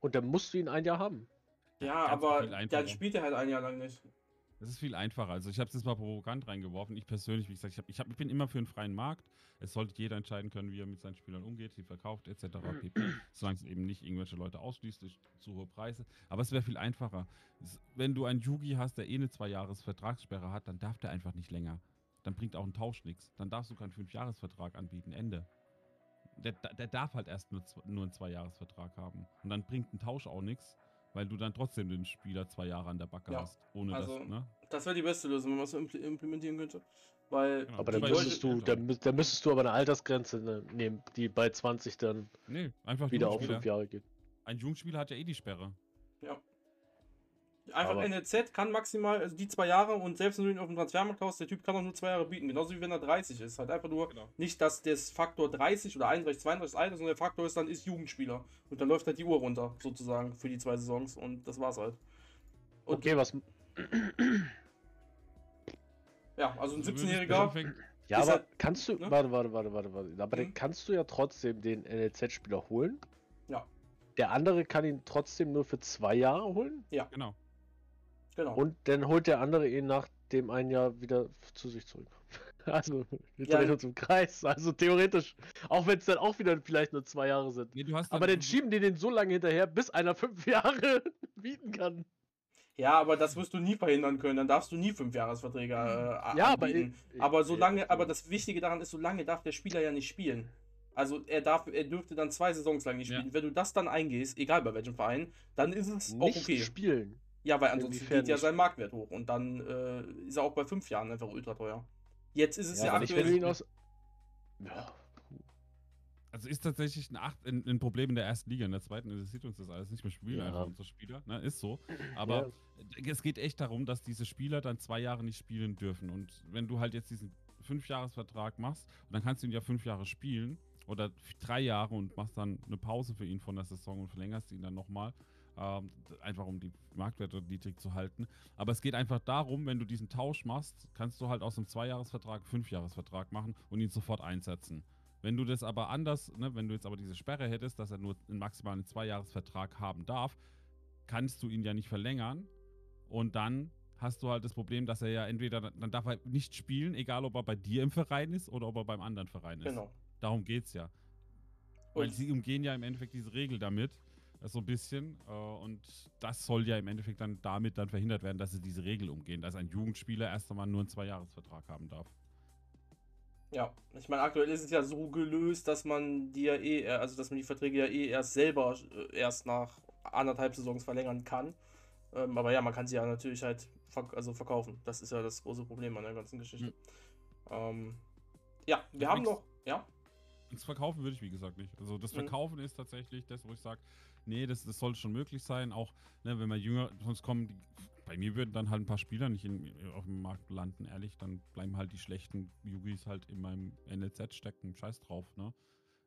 Und dann musst du ihn ein Jahr haben. Ja, Ganz aber dann spielt er halt ein Jahr lang nicht. Es ist viel einfacher. Also ich habe es jetzt mal provokant reingeworfen. Ich persönlich, wie gesagt, ich, hab, ich, hab, ich bin immer für einen freien Markt. Es sollte jeder entscheiden können, wie er mit seinen Spielern umgeht, sie verkauft etc. pp. Solange es eben nicht irgendwelche Leute ausschließt durch zu hohe Preise. Aber es wäre viel einfacher. Wenn du einen Yugi hast, der eh eine Zwei-Jahres-Vertragssperre hat, dann darf der einfach nicht länger. Dann bringt auch ein Tausch nichts. Dann darfst du keinen Fünf-Jahres-Vertrag anbieten. Ende. Der, der darf halt erst nur, nur einen Zwei-Jahres-Vertrag haben. Und dann bringt ein Tausch auch nichts weil du dann trotzdem den Spieler zwei Jahre an der Backe ja. hast. Ohne also, das, ne? Das wäre die beste Lösung, wenn man es so implementieren könnte. Weil genau. Aber dann müsstest, du, dann, dann, müsstest du aber eine Altersgrenze ne, nehmen, die bei 20 dann nee, einfach wieder auf 5 Jahre geht. Ein Jungspieler hat ja eh die Sperre. Ja. Einfach aber NLZ kann maximal, also die zwei Jahre und selbst wenn du ihn auf dem Transfermarkt kaufst, der Typ kann auch nur zwei Jahre bieten. Genauso wie wenn er 30 ist. Halt einfach nur genau. nicht, dass das Faktor 30 oder 31, 32 alt ist, sondern der Faktor ist dann, ist Jugendspieler. Und dann läuft halt die Uhr runter, sozusagen, für die zwei Saisons. Und das war's halt. Und okay, was. Ja, also ein 17-Jähriger. Ja, aber halt, kannst du. Ne? Warte, warte, warte, warte, warte. Aber mhm. kannst du ja trotzdem den NLZ-Spieler holen. Ja. Der andere kann ihn trotzdem nur für zwei Jahre holen. Ja. Genau. Genau. Und dann holt der andere ihn nach dem einen Jahr wieder zu sich zurück. Also, wir drehen uns im Kreis. Also theoretisch, auch wenn es dann auch wieder vielleicht nur zwei Jahre sind. Nee, aber dann schieben die den so lange hinterher, bis einer fünf Jahre bieten kann. Ja, aber das wirst du nie verhindern können. Dann darfst du nie fünf Jahresverträge äh, Ja, aber, ich, aber solange, aber das Wichtige daran ist, solange darf der Spieler ja nicht spielen. Also er darf, er dürfte dann zwei Saisons lang nicht spielen. Ja. Wenn du das dann eingehst, egal bei welchem Verein, dann ist es nicht auch okay. spielen. Ja, weil ansonsten geht ja sein Marktwert hoch und dann äh, ist er auch bei fünf Jahren einfach ultra teuer. Jetzt ist es ja, ja aktuell. Aus... Ja. Also ist tatsächlich ein, Acht, ein, ein, Problem in der ersten Liga. In der zweiten interessiert uns das alles nicht mehr spielen ja. einfach unsere Spieler. Ne? Ist so. Aber ja. es geht echt darum, dass diese Spieler dann zwei Jahre nicht spielen dürfen. Und wenn du halt jetzt diesen Fünfjahresvertrag machst, dann kannst du ihn ja fünf Jahre spielen oder drei Jahre und machst dann eine Pause für ihn von der Saison und verlängerst ihn dann nochmal. Ähm, einfach um die Marktwerte niedrig zu halten. Aber es geht einfach darum, wenn du diesen Tausch machst, kannst du halt aus einem Zweijahresvertrag einen Fünfjahresvertrag machen und ihn sofort einsetzen. Wenn du das aber anders, ne, wenn du jetzt aber diese Sperre hättest, dass er nur einen maximalen Zweijahresvertrag haben darf, kannst du ihn ja nicht verlängern. Und dann hast du halt das Problem, dass er ja entweder, dann darf er nicht spielen, egal ob er bei dir im Verein ist oder ob er beim anderen Verein ist. Genau. Darum geht es ja. Weil sie umgehen ja im Endeffekt diese Regel damit so ein bisschen. Äh, und das soll ja im Endeffekt dann damit dann verhindert werden, dass sie diese Regel umgehen, dass ein Jugendspieler erst einmal nur einen Zweijahresvertrag haben darf. Ja, ich meine, aktuell ist es ja so gelöst, dass man die ja eh, also dass man die Verträge ja eh erst selber äh, erst nach anderthalb Saisons verlängern kann. Ähm, aber ja, man kann sie ja natürlich halt verk also verkaufen. Das ist ja das große Problem an der ganzen Geschichte. Mhm. Ähm, ja, wir das haben noch, ja. Das Verkaufen würde ich, wie gesagt, nicht. Also das mhm. Verkaufen mhm. ist tatsächlich das, wo ich sage, nee, das, das sollte schon möglich sein. Auch ne, wenn man jünger, sonst kommen die, bei mir würden dann halt ein paar Spieler nicht in, auf dem Markt landen, ehrlich. Dann bleiben halt die schlechten Yugis halt in meinem NLZ stecken. Scheiß drauf, ne?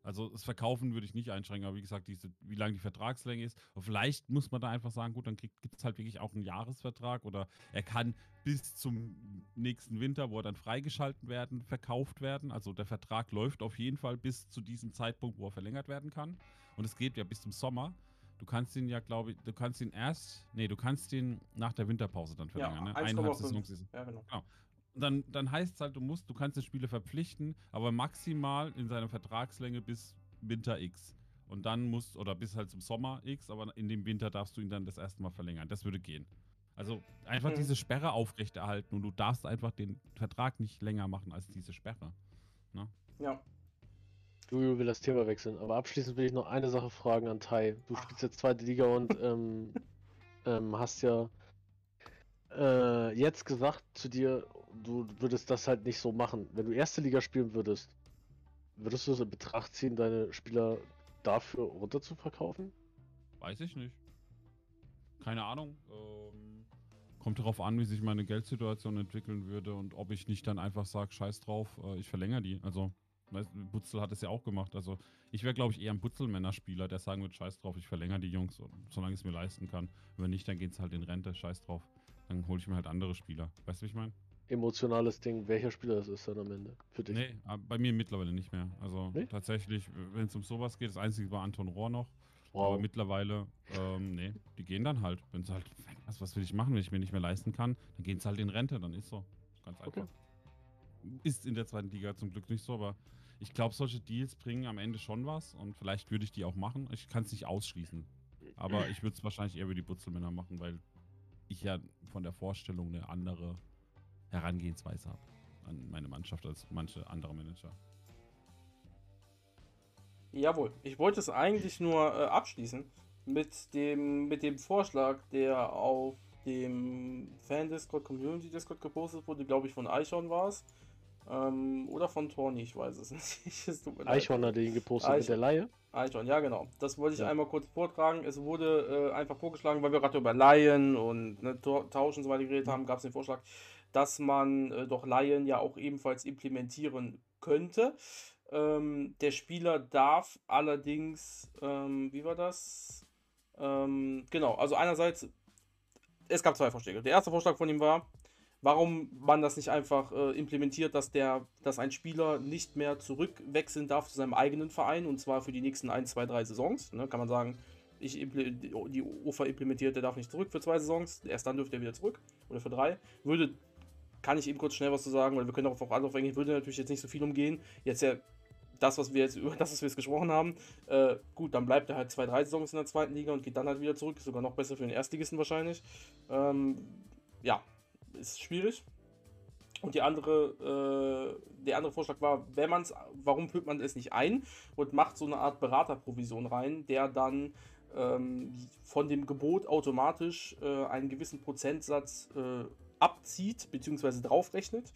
Also das Verkaufen würde ich nicht einschränken, aber wie gesagt, diese, wie lange die Vertragslänge ist. Und vielleicht muss man da einfach sagen, gut, dann gibt es halt wirklich auch einen Jahresvertrag oder er kann bis zum nächsten Winter, wo er dann freigeschalten werden, verkauft werden. Also der Vertrag läuft auf jeden Fall bis zu diesem Zeitpunkt, wo er verlängert werden kann. Und es geht ja bis zum Sommer. Du kannst ihn ja, glaube ich, du kannst ihn erst, nee, du kannst ihn nach der Winterpause dann verlängern, ja, ne? Eineinhalb Saisonsaison. Ja, genau. genau. Dann, dann heißt es halt, du musst, du kannst den Spieler verpflichten, aber maximal in seiner Vertragslänge bis Winter X. Und dann musst, oder bis halt zum Sommer X, aber in dem Winter darfst du ihn dann das erste Mal verlängern. Das würde gehen. Also einfach mhm. diese Sperre aufrechterhalten und du darfst einfach den Vertrag nicht länger machen als diese Sperre. Ne? Ja, Julio will das Thema wechseln, aber abschließend will ich noch eine Sache fragen an Tai. Du spielst jetzt zweite Liga und ähm, ähm, hast ja äh, jetzt gesagt zu dir, du würdest das halt nicht so machen. Wenn du erste Liga spielen würdest, würdest du es in Betracht ziehen, deine Spieler dafür runter zu verkaufen? Weiß ich nicht. Keine Ahnung. Ähm, kommt darauf an, wie sich meine Geldsituation entwickeln würde und ob ich nicht dann einfach sage, scheiß drauf, äh, ich verlängere die. Also Butzel hat es ja auch gemacht. Also ich wäre, glaube ich, eher ein Butzel-Männerspieler, der sagen wird, scheiß drauf, ich verlängere die Jungs, solange ich es mir leisten kann. Wenn nicht, dann geht es halt in Rente, scheiß drauf. Dann hole ich mir halt andere Spieler. Weißt du, wie ich meine? Emotionales Ding, welcher Spieler das ist dann am Ende für dich? Nee, bei mir mittlerweile nicht mehr. Also nee? tatsächlich, wenn es um sowas geht, das einzige war Anton Rohr noch. Wow. Aber mittlerweile, ähm, nee, die gehen dann halt. Wenn sie halt, was, was will ich machen, wenn ich mir nicht mehr leisten kann, dann gehen sie halt in Rente, dann ist so. Ganz einfach. Okay. Ist in der zweiten Liga zum Glück nicht so, aber ich glaube, solche Deals bringen am Ende schon was und vielleicht würde ich die auch machen. Ich kann es nicht ausschließen. Aber ich würde es wahrscheinlich eher über die Butzelmänner machen, weil ich ja von der Vorstellung eine andere Herangehensweise habe an meine Mannschaft als manche andere Manager. Jawohl, ich wollte es eigentlich nur äh, abschließen mit dem, mit dem Vorschlag, der auf dem Fan-Discord, Community-Discord gepostet wurde, glaube ich, von Eichhorn war es. Ähm, oder von Tony, ich weiß es nicht. Eichhorn hat den gepostet Eichhorn. mit der Laie. Eichhorn, ja genau. Das wollte ich ja. einmal kurz vortragen. Es wurde äh, einfach vorgeschlagen, weil wir gerade über Laien und ne, Tauschen und so weiter geredet haben, gab es den Vorschlag, dass man äh, doch Laien ja auch ebenfalls implementieren könnte. Ähm, der Spieler darf allerdings, ähm, wie war das? Ähm, genau, also einerseits, es gab zwei Vorschläge. Der erste Vorschlag von ihm war, warum man das nicht einfach äh, implementiert, dass der, dass ein Spieler nicht mehr zurückwechseln darf zu seinem eigenen Verein und zwar für die nächsten 1, 2, 3 Saisons. Ne, kann man sagen, ich die UFA implementiert, der darf nicht zurück für zwei Saisons, erst dann dürfte er wieder zurück oder für drei. Würde, kann ich eben kurz schnell was zu sagen, weil wir können auch auf alles aufhängen, würde natürlich jetzt nicht so viel umgehen. Jetzt ja das, was wir jetzt über das, was wir jetzt gesprochen haben, äh, gut, dann bleibt er halt zwei, drei Saisons in der zweiten Liga und geht dann halt wieder zurück. Sogar noch besser für den Erstligisten wahrscheinlich. Ähm, ja, ist schwierig. Und die andere, äh, der andere Vorschlag war, wenn man es, warum führt man es nicht ein und macht so eine Art Beraterprovision rein, der dann ähm, von dem Gebot automatisch äh, einen gewissen Prozentsatz äh, abzieht bzw. draufrechnet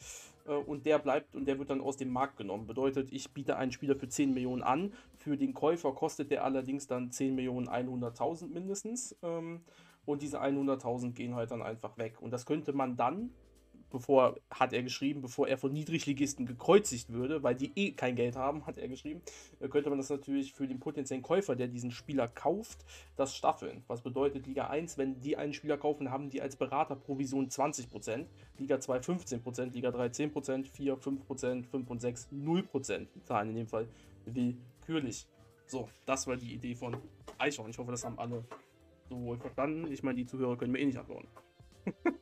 äh, und der bleibt und der wird dann aus dem Markt genommen. Bedeutet, ich biete einen Spieler für 10 Millionen an, für den Käufer kostet der allerdings dann 10 Millionen 100.000 mindestens ähm, und diese 100.000 gehen halt dann einfach weg. Und das könnte man dann bevor, hat er geschrieben, bevor er von Niedrigligisten gekreuzigt würde, weil die eh kein Geld haben, hat er geschrieben, äh, könnte man das natürlich für den potenziellen Käufer, der diesen Spieler kauft, das staffeln. Was bedeutet Liga 1, wenn die einen Spieler kaufen, haben die als Berater Provision 20%, Liga 2 15%, Liga 3 10%, 4 5%, 5 und 6 0%. Zahlen in dem Fall willkürlich. So, das war die Idee von Eichhorn. Ich hoffe, das haben alle wohl verstanden. Ich meine, die Zuhörer können mir eh nicht antworten.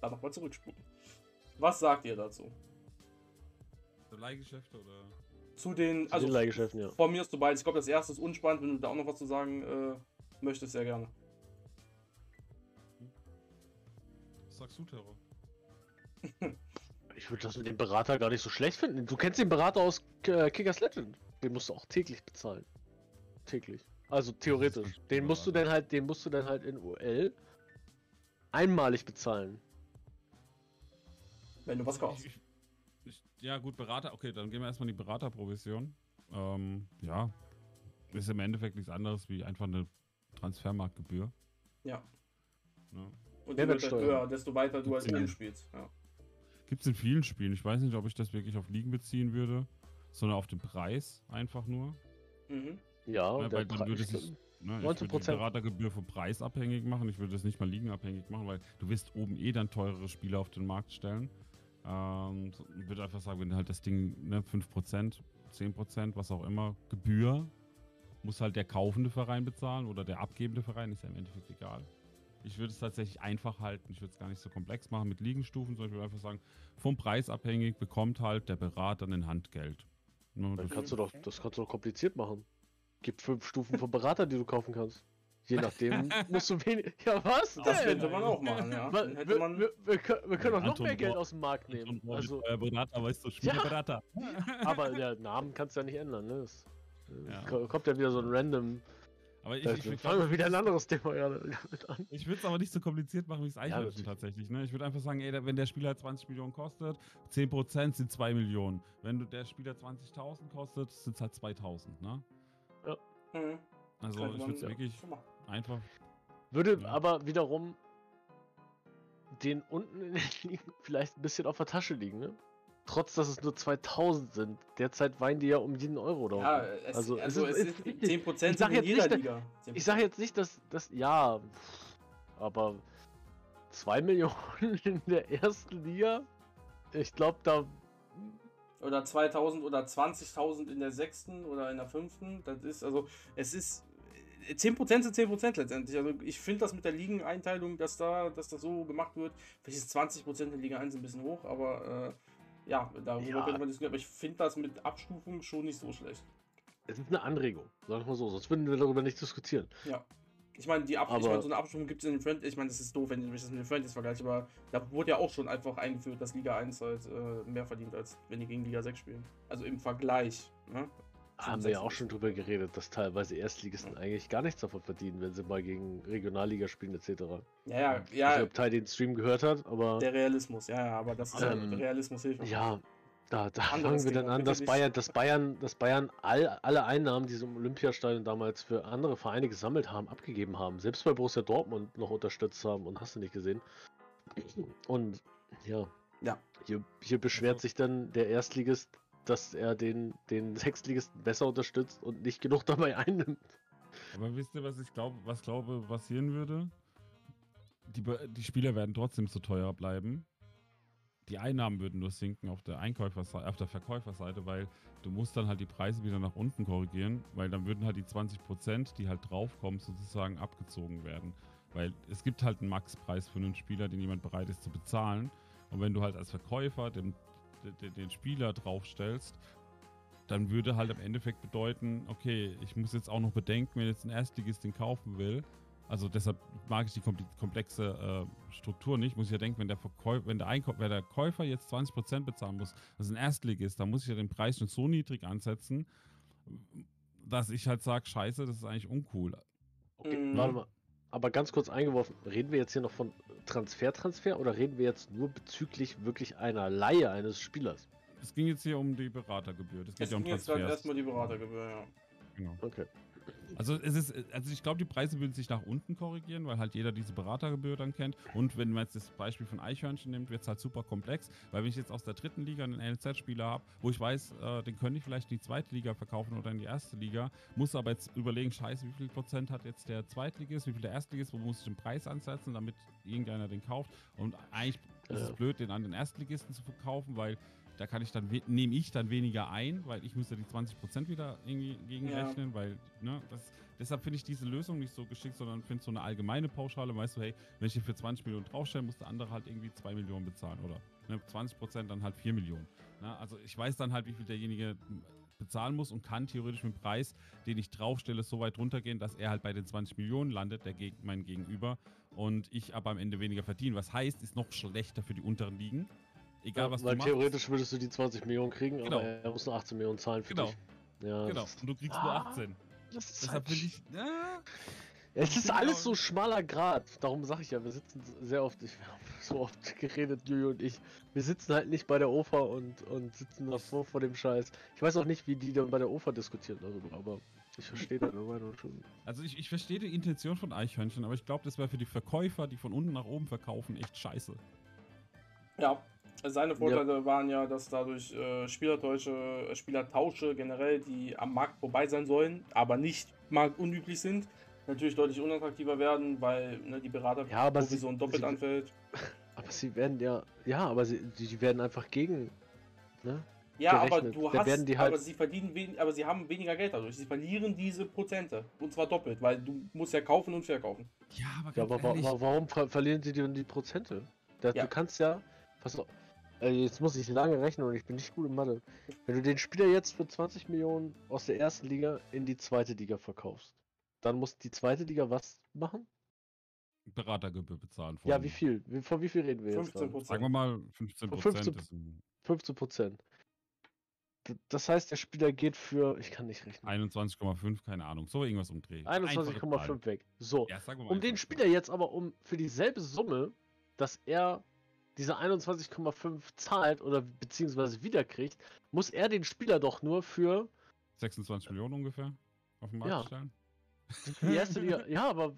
Da nochmal zurückspulen. Was sagt ihr dazu? Zu Leihgeschäfte oder? Zu den, zu also den Leihgeschäften, ja. Von mir ist du beides. Ich glaube, das erste ist unspannend. Wenn du da auch noch was zu sagen äh, möchtest, sehr gerne. Was sagst du, Terror? ich würde das mit dem Berater gar nicht so schlecht finden. Du kennst den Berater aus äh, Kickers Legend. Den musst du auch täglich bezahlen. Täglich. Also theoretisch. Den musst du dann halt, den musst du dann halt in UL einmalig bezahlen. Wenn du was kaufst. Ich, ich, ja, gut, Berater. Okay, dann gehen wir erstmal in die Beraterprovision. Ähm, ja. Ist im Endeffekt nichts anderes wie einfach eine Transfermarktgebühr. Ja. ja. Und halt höher, desto weiter du als Ligen spielst. Ja. Gibt es in vielen Spielen. Ich weiß nicht, ob ich das wirklich auf Ligen beziehen würde, sondern auf den Preis einfach nur. Mhm. Ja, ja weil dann würde sich, ne, ich würde die Beratergebühr vom Preis abhängig machen. Ich würde das nicht mal liegenabhängig machen, weil du wirst oben eh dann teurere Spiele auf den Markt stellen. Ähm, ich würde einfach sagen, wenn halt das Ding ne, 5%, 10%, was auch immer, Gebühr, muss halt der kaufende Verein bezahlen oder der abgebende Verein, ist ja im Endeffekt egal. Ich würde es tatsächlich einfach halten. Ich würde es gar nicht so komplex machen mit Liegenstufen, sondern ich würde einfach sagen, vom Preis abhängig bekommt halt der Berater ein Handgeld. Ne, Dann kannst du doch, das kannst du doch kompliziert machen. Gibt fünf Stufen von Berater, die du kaufen kannst. Je nachdem musst du wenig. Ja, was? Das denn? könnte man auch machen, ja. Man, wir, man... wir, wir, können, wir können auch noch mehr Geld aus dem Markt nehmen. Also, äh, Berater, weißt du, Spielberater. Ja. Aber der Namen kannst du ja nicht ändern, ne? Das, ja. Kommt ja wieder so ein random. Aber ich, ich, ich fangen wir wieder ein anderes Thema an. Ich würde es aber nicht so kompliziert machen wie es Eichhörnchen ja, tatsächlich. Ne? Ich würde einfach sagen, ey, wenn der Spieler 20 Millionen kostet, 10% sind 2 Millionen. Wenn der Spieler 20.000 kostet, sind es halt 2.000. Ne? Mhm. Also ich würde es wirklich einfach. Würde ja. aber wiederum den unten in den Ligen vielleicht ein bisschen auf der Tasche liegen, ne? Trotz, dass es nur 2000 sind. Derzeit weinen die ja um jeden Euro da. Ja, es, also, also es, ist, es ist 10% ich sag in jeder nicht, Liga. Ich sage jetzt nicht, dass das. Ja, aber 2 Millionen in der ersten Liga? Ich glaube, da oder 2000 oder 20.000 in der sechsten oder in der fünften. Das ist also, es ist 10% sind 10% letztendlich. Also ich finde das mit der Ligeneinteilung, dass da, dass das so gemacht wird. Vielleicht ist 20% in Liga 1 ein bisschen hoch, aber äh, ja, darüber Ja. könnte man diskutieren. Aber ich finde das mit Abstufung schon nicht so schlecht. Es ist eine Anregung, sagen wir mal so, sonst würden wir darüber nicht diskutieren. Ja. Ich meine, die Ab ich meine, so eine Abstufung gibt es in den Friend. Ich meine, das ist doof, wenn ich das mit den Friends vergleiche, aber da wurde ja auch schon einfach eingeführt, dass Liga 1 halt äh, mehr verdient, als wenn die gegen Liga 6 spielen. Also im Vergleich. Ne? Haben wir ja auch schon drüber geredet, dass teilweise Erstligisten eigentlich gar nichts davon verdienen, wenn sie mal gegen Regionalliga spielen etc. Ja, ja, Ich weiß nicht, ja. ob Teil den Stream gehört hat, aber Der Realismus, ja, ja, aber das ist ja Ähm, Realismus hilft. ja, da, da fangen wir dann an, dass. Bayern, dass Bayern, dass Bayern all, alle Einnahmen, die sie im Olympiastadion damals für andere Vereine gesammelt haben, abgegeben haben. Selbst bei Borussia Dortmund noch unterstützt haben und hast du nicht gesehen. Und ja, Ja. hier, hier beschwert Also- sich dann der Erstligist, dass er den, den Sechstligisten besser unterstützt und nicht genug dabei einnimmt. Aber wisst ihr, was ich glaube, was glaube passieren würde? Die, die Spieler werden trotzdem zu teuer bleiben. Die Einnahmen würden nur sinken auf der Einkäuferseite, auf der Verkäuferseite, weil du musst dann halt die Preise wieder nach unten korrigieren, weil dann würden halt die 20%, die halt draufkommen, sozusagen abgezogen werden. Weil es gibt halt einen Maxpreis für einen Spieler, den jemand bereit ist zu bezahlen. Und wenn du halt als Verkäufer den, den, den Spieler draufstellst, dann würde halt im Endeffekt bedeuten, okay, ich muss jetzt auch noch bedenken, wenn jetzt ein Erstligist den kaufen will. Also deshalb mag ich die kompl- komplexe äh, Struktur nicht. Muss ich ja denken, wenn der, Verkäu wenn der, Einkauf wenn der Käufer jetzt 20% bezahlen muss, das ist ein Erstligist, dann muss ich ja den Preis schon so niedrig ansetzen, dass ich halt sage, scheiße, das ist eigentlich uncool. Okay, Mhm. warte mal. Aber ganz kurz eingeworfen, reden wir jetzt hier noch von Transfer-Transfer oder reden wir jetzt nur bezüglich wirklich einer Laie eines Spielers? Es ging jetzt hier um die Beratergebühr. Das geht Es ja um ging jetzt Transfers. erstmal die Beratergebühr, ja. Genau. Okay. Also es ist, also ich glaube, die Preise würden sich nach unten korrigieren, weil halt jeder diese Beratergebühr dann kennt. Und wenn man jetzt das Beispiel von Eichhörnchen nimmt, wird es halt super komplex, weil wenn ich jetzt aus der dritten Liga einen NLZ-Spieler habe, wo ich weiß, äh, den könnte ich vielleicht in die zweite Liga verkaufen oder in die erste Liga, muss aber jetzt überlegen, scheiße, wie viel Prozent hat jetzt der Zweitligist, wie viel der Erstligist, wo muss ich den Preis ansetzen, damit irgendeiner den kauft. Und eigentlich ist es blöd, den an den Erstligisten zu verkaufen, weil da kann ich dann nehme ich dann weniger ein, weil ich muss ja die 20% wieder irgendwie gegenrechnen, weil, ne, das, deshalb finde ich diese Lösung nicht so geschickt, sondern finde so eine allgemeine Pauschale, weißt du, hey, wenn ich hier für 20 Millionen draufstelle, muss der andere halt irgendwie 2 Millionen bezahlen oder ne, 20% dann halt 4 Millionen. Ne? Also ich weiß dann halt, wie viel derjenige bezahlen muss und kann theoretisch mit dem Preis, den ich draufstelle, so weit runtergehen, dass er halt bei den 20 Millionen landet, der Geg mein Gegenüber, und ich aber am Ende weniger verdiene. Was heißt, ist noch schlechter für die unteren Ligen. Egal, Ja, was weil du machst. theoretisch würdest du die 20 Millionen kriegen, Genau. aber er muss nur 18 Millionen zahlen für Genau. dich. Ja, Genau, und du kriegst nur Ah, 18. das ist Deshalb halt finde ich. Ja, Es ist bin alles so schmaler Grad. Darum sage ich ja, wir sitzen sehr oft, ich, wir haben so oft geredet, Juju und ich. Wir sitzen halt nicht bei der OFA und, und sitzen davor vor dem Scheiß. Ich weiß auch nicht, wie die dann bei der OFA diskutieren darüber, aber ich verstehe deine Meinung schon. also ich, ich verstehe die Intention von Eichhörnchen, aber ich glaube, das wäre für die Verkäufer, die von unten nach oben verkaufen, echt scheiße. Ja, seine Vorteile waren ja, dass dadurch äh, Spielertäusche, äh, Spielertausche generell, die am Markt vorbei sein sollen, aber nicht marktunüblich sind, natürlich deutlich unattraktiver werden, weil ne, die Berater Ja, aber sie- doppelt sie- anfällt. Aber sie werden ja, ja, aber sie, die, werden einfach gegen, ne? Ja, aber du Da hast, werden die halt- aber sie verdienen wen, aber sie haben weniger Geld dadurch. Sie verlieren diese Prozente und zwar doppelt, weil du musst ja kaufen und verkaufen. Ja, aber Ja, aber wa warum ver verlieren sie denn die Prozente? Da, Ja. Du kannst ja, pass auf, jetzt muss ich lange rechnen und ich bin nicht gut in Mathe. Wenn du den Spieler jetzt für 20 Millionen aus der ersten Liga in die zweite Liga verkaufst, dann muss die zweite Liga was machen? Beratergebühr bezahlen. Ja, von- wie viel? Von wie viel reden wir jetzt? 15 gerade? Prozent. Sagen wir mal 15 Von Prozent. 15 15 Prozent. Das heißt, der Spieler geht für, ich kann nicht rechnen, 21,5, keine Ahnung. So irgendwas umdrehen. 21,5 weg. So, Ja, sagen wir mal um den. Spieler jetzt aber um für dieselbe Summe, dass er diese 21,5 zahlt oder beziehungsweise wiederkriegt, muss er den Spieler doch nur für 26 Millionen ungefähr auf den Markt Ja. stellen. die erste Liga. Ja, aber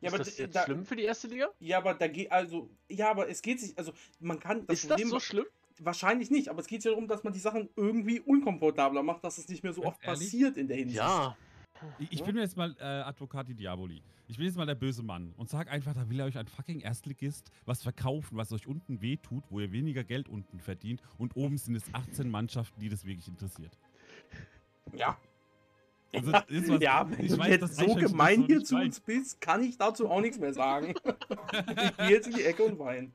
Ja, ist aber das jetzt da, schlimm für die erste Liga? Ja, aber da geht also ja, aber es geht sich also man kann ist das so schlimm? wahrscheinlich nicht, aber es geht ja darum, dass man die Sachen irgendwie unkomfortabler macht, dass es nicht mehr so Ganz oft ehrlich? passiert in der Hinsicht. Ja. Ich, bin jetzt mal äh, Advocati Diaboli. Ich bin jetzt mal der böse Mann und sag einfach, da will er euch ein fucking Erstligist was verkaufen, was euch unten wehtut, wo ihr weniger Geld unten verdient und oben sind es 18 Mannschaften, die das wirklich interessiert. Ja. Also, was, ja, wenn du weiß, jetzt so gemein hier zu uns bist, kann ich dazu auch nichts mehr sagen. ich gehe jetzt in die Ecke und weine.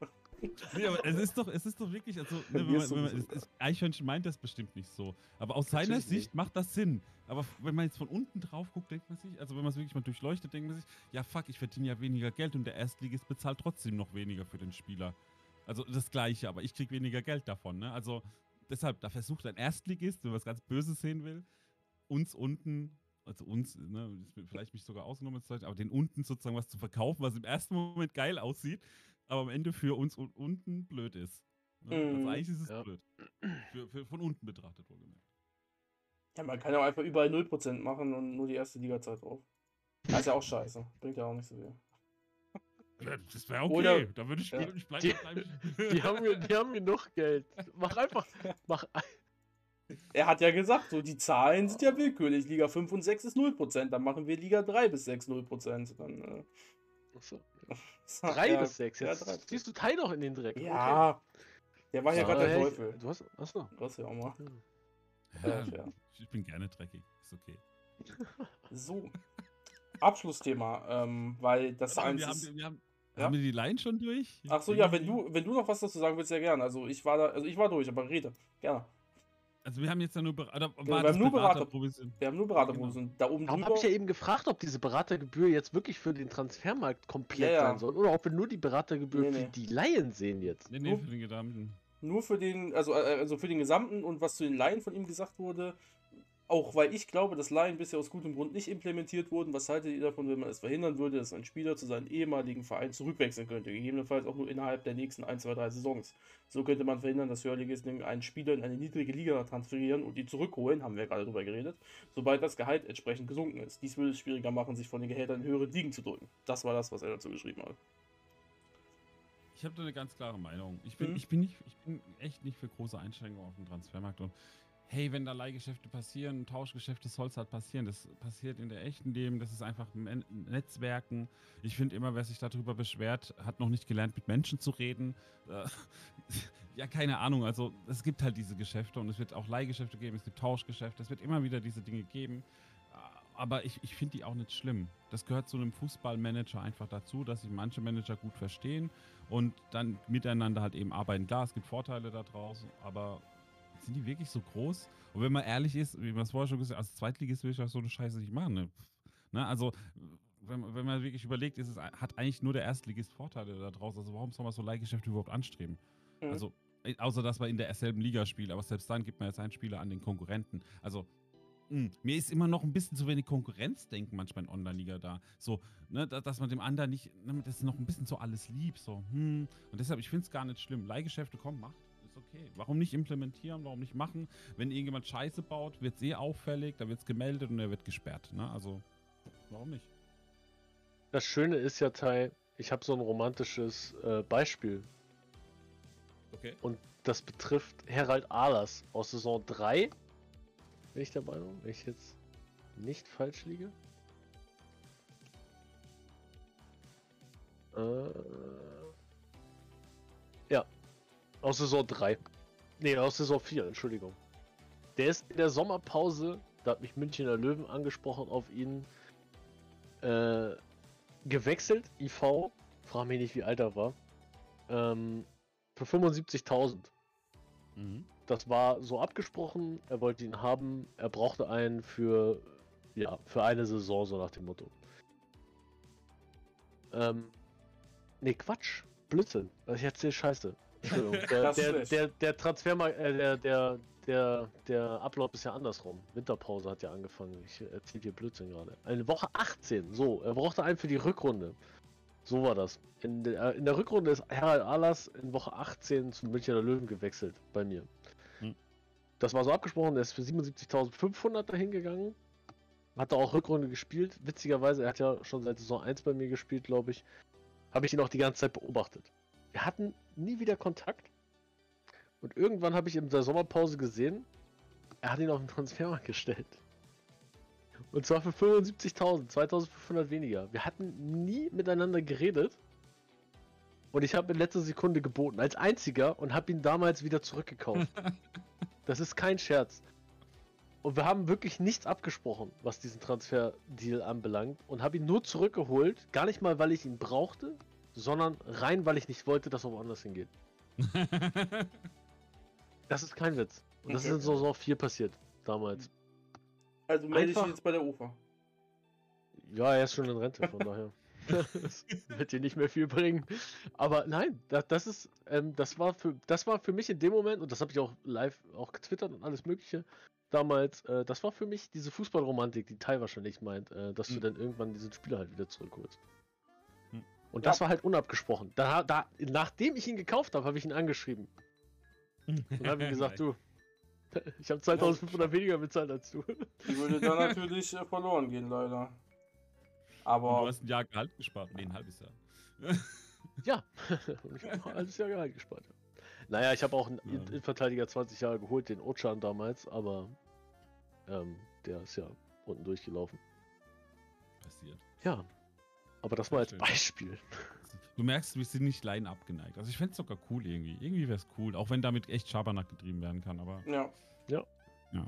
Nee, aber es ist doch, es ist doch wirklich, also, ne, wenn man, wenn man, es, Eichhörnchen meint das bestimmt nicht so. Aber aus seiner Sicht nicht. macht das Sinn. Aber wenn man jetzt von unten drauf guckt, denkt man sich, also wenn man es wirklich mal durchleuchtet, denkt man sich, ja fuck, ich verdiene ja weniger Geld und der Erstligist bezahlt trotzdem noch weniger für den Spieler. Also das Gleiche, aber ich krieg weniger Geld davon, ne? Also deshalb, da versucht ein Erstligist, wenn man was ganz Böses sehen will, uns unten also uns, ne, vielleicht mich sogar ausgenommen, aber den unten sozusagen was zu verkaufen, was im ersten Moment geil aussieht, aber am Ende für uns unten blöd ist. Ne? Also mhm. Also eigentlich ist es ja. blöd. Für, für, von unten betrachtet, wohlgemerkt. Ja, man kann ja auch einfach überall 0% machen und nur die erste Liga-Zeit drauf. Das ist ja auch scheiße. Bringt ja auch nicht so viel. Das wäre okay. Oder, da würde ich, ja. ich bleiben. Die, die, haben mir, die haben genug Geld. Mach einfach. Mach er hat ja gesagt, so die Zahlen sind ja willkürlich. Liga 5 und 6 ist 0%. Dann machen wir Liga 3 bis 6 0%. Dann, äh, Achso. 3 ja, bis 6. Jetzt ja, ziehst du Teil noch in den Dreck. Ja. Okay. Der war ja gerade der Teufel. Du hast. Achso. Du hast ja auch mal. Ja, ja. Ich bin gerne dreckig. Ist okay. So. Abschlussthema, ähm, weil das eins wir ist. Haben, wir haben, ja? haben wir die Line schon durch? Ach so, ja, wenn du, wenn du noch was dazu sagen willst, sehr gerne. Also ich war da, also ich war durch, aber rede. Gerne. Also wir haben jetzt ja nur, Ber oder, genau, wir, haben nur Beraterprovision. wir haben nur Beraterprovision. Ja, genau. Da oben Darum habe ich ja eben gefragt, ob diese Beratergebühr jetzt wirklich für den Transfermarkt komplett ja, sein soll oder ob wir nur die Beratergebühr nee, nee. für die Laien sehen jetzt. Nee, nee, nur, für den gesamten. Nur für den, also, äh, also für den gesamten und was zu den Laien von ihm gesagt wurde, auch weil ich glaube, dass Laien bisher aus gutem Grund nicht implementiert wurden. Was haltet ihr davon, wenn man es verhindern würde, dass ein Spieler zu seinem ehemaligen Verein zurückwechseln könnte? Gegebenenfalls auch nur innerhalb der nächsten 1, 2, 3 Saisons. So könnte man verhindern, dass Hörligisten einen Spieler in eine niedrige Liga transferieren und die zurückholen, haben wir ja gerade drüber geredet, sobald das Gehalt entsprechend gesunken ist. Dies würde es schwieriger machen, sich von den Gehältern in höhere Ligen zu drücken. Das war das, was er dazu geschrieben hat. Ich habe da eine ganz klare Meinung. Ich bin, hm. ich, bin nicht, ich bin echt nicht für große Einschränkungen auf dem Transfermarkt und hey, wenn da Leihgeschäfte passieren, Tauschgeschäfte, soll es halt passieren. Das passiert in der echten Leben, das ist einfach Netzwerken. Ich finde immer, wer sich darüber beschwert, hat noch nicht gelernt, mit Menschen zu reden. Äh, ja, keine Ahnung. Also es gibt halt diese Geschäfte und es wird auch Leihgeschäfte geben, es gibt Tauschgeschäfte, es wird immer wieder diese Dinge geben. Aber ich, ich finde die auch nicht schlimm. Das gehört zu einem Fußballmanager einfach dazu, dass sich manche Manager gut verstehen und dann miteinander halt eben arbeiten. Klar, es gibt Vorteile da draußen, aber sind die wirklich so groß? Und wenn man ehrlich ist, wie man es vorher schon gesagt hat, als Zweitligist will ich auch so eine Scheiße nicht machen. Ne? Ne? Also, wenn, wenn, man wirklich überlegt, ist es, hat eigentlich nur der Erstligist Vorteile da draußen. Also, warum soll man so Leihgeschäfte überhaupt anstreben? Mhm. Also, äh, außer dass man in derselben Liga spielt, aber selbst dann gibt man jetzt einen Spieler an den Konkurrenten. Also, mh, hm, mir ist immer noch ein bisschen zu wenig Konkurrenzdenken manchmal in Online-Liga da. So, ne, dass man dem anderen nicht, ne, das ist noch ein bisschen so alles lieb. So, hm. Und deshalb, ich finde es gar nicht schlimm. Leihgeschäfte, kommen, macht okay. Warum nicht implementieren, warum nicht machen? Wenn irgendjemand Scheiße baut, wird es eh auffällig, da wird es gemeldet und er wird gesperrt. Ne? Also, warum nicht? Das Schöne ist ja, Tai, ich habe so ein romantisches äh, Beispiel. Okay. Und das betrifft Herald Ahlers aus Saison 3. Bin ich der Meinung, wenn ich jetzt nicht falsch liege? Äh, aus Saison 3. Ne, aus Saison 4, Entschuldigung. Der ist in der Sommerpause, da hat mich Münchner Löwen angesprochen auf ihn, äh, gewechselt, IV, frag mich nicht, wie alt er war, ähm, für 75.000. Mhm. Das war so abgesprochen, er wollte ihn haben, er brauchte einen für, ja, für eine Saison, so nach dem Motto. Ähm, ne, Quatsch, Blödsinn, ich erzähl Scheiße. Entschuldigung, der, der, der, der Transfermarkt, äh, der, der, der, der Ablauf ist ja andersrum. Winterpause hat ja angefangen. Ich erzähle hier Blödsinn gerade. Eine Woche 18, so. Er brauchte einen für die Rückrunde. So war das. In der, in der Rückrunde ist Harald Alas in Woche 18 zum Münchner Löwen gewechselt bei mir. Hm. Das war so abgesprochen, er ist für 77.500 dahin gegangen. Hat da auch Rückrunde gespielt. Witzigerweise, er hat ja schon seit Saison 1 bei mir gespielt, glaube ich. Habe ich ihn auch die ganze Zeit beobachtet. Wir hatten nie wieder Kontakt. Und irgendwann habe ich in der Sommerpause gesehen, er hat ihn auf den Transfermarkt gestellt. Und zwar für 75.000, 2.500 weniger. Wir hatten nie miteinander geredet. Und ich habe in letzter Sekunde geboten, als einziger, und habe ihn damals wieder zurückgekauft. das ist kein Scherz. Und wir haben wirklich nichts abgesprochen, was diesen Transfer-Deal anbelangt. Und habe ihn nur zurückgeholt. Gar nicht mal, weil ich ihn brauchte, sondern rein, weil ich nicht wollte, dass er woanders hingeht. das ist kein Witz. Und das Okay. ist in Saison 4 passiert damals. Also melde ich jetzt bei der UFA. Ja, er ist schon in Rente, von daher. das wird dir nicht mehr viel bringen. Aber nein, das, das ist, ähm, das war für, das war für mich in dem Moment, und das habe ich auch live auch getwittert und alles Mögliche damals, äh, das war für mich diese Fußballromantik, die Tai wahrscheinlich meint, äh, dass du Hm. dann irgendwann diesen Spieler halt wieder zurückholst. Und Ja. das war halt unabgesprochen. Da, da, nachdem ich ihn gekauft habe, habe ich ihn angeschrieben und habe ihm gesagt, du, ich habe 2500 weniger bezahlt als du. Die würde dann natürlich äh, verloren gehen, leider. Und Aber du hast ein Jahr Gehalt gespart. Nee, ein halbes Jahr. Ja, und ich habe ein halbes Jahr Gehalt gespart. ja. Naja, ich habe auch einen Ja. In- Innenverteidiger 20 Jahre geholt, den Ochan damals, aber ähm, der ist ja unten durchgelaufen. Passiert. Ja, aber das mal als. Beispiel. Du merkst, wir sind nicht Laien abgeneigt. Also ich fände es sogar cool irgendwie. Irgendwie wäre es cool, auch wenn damit echt Schabernack getrieben werden kann, aber ja. Ja. Ja.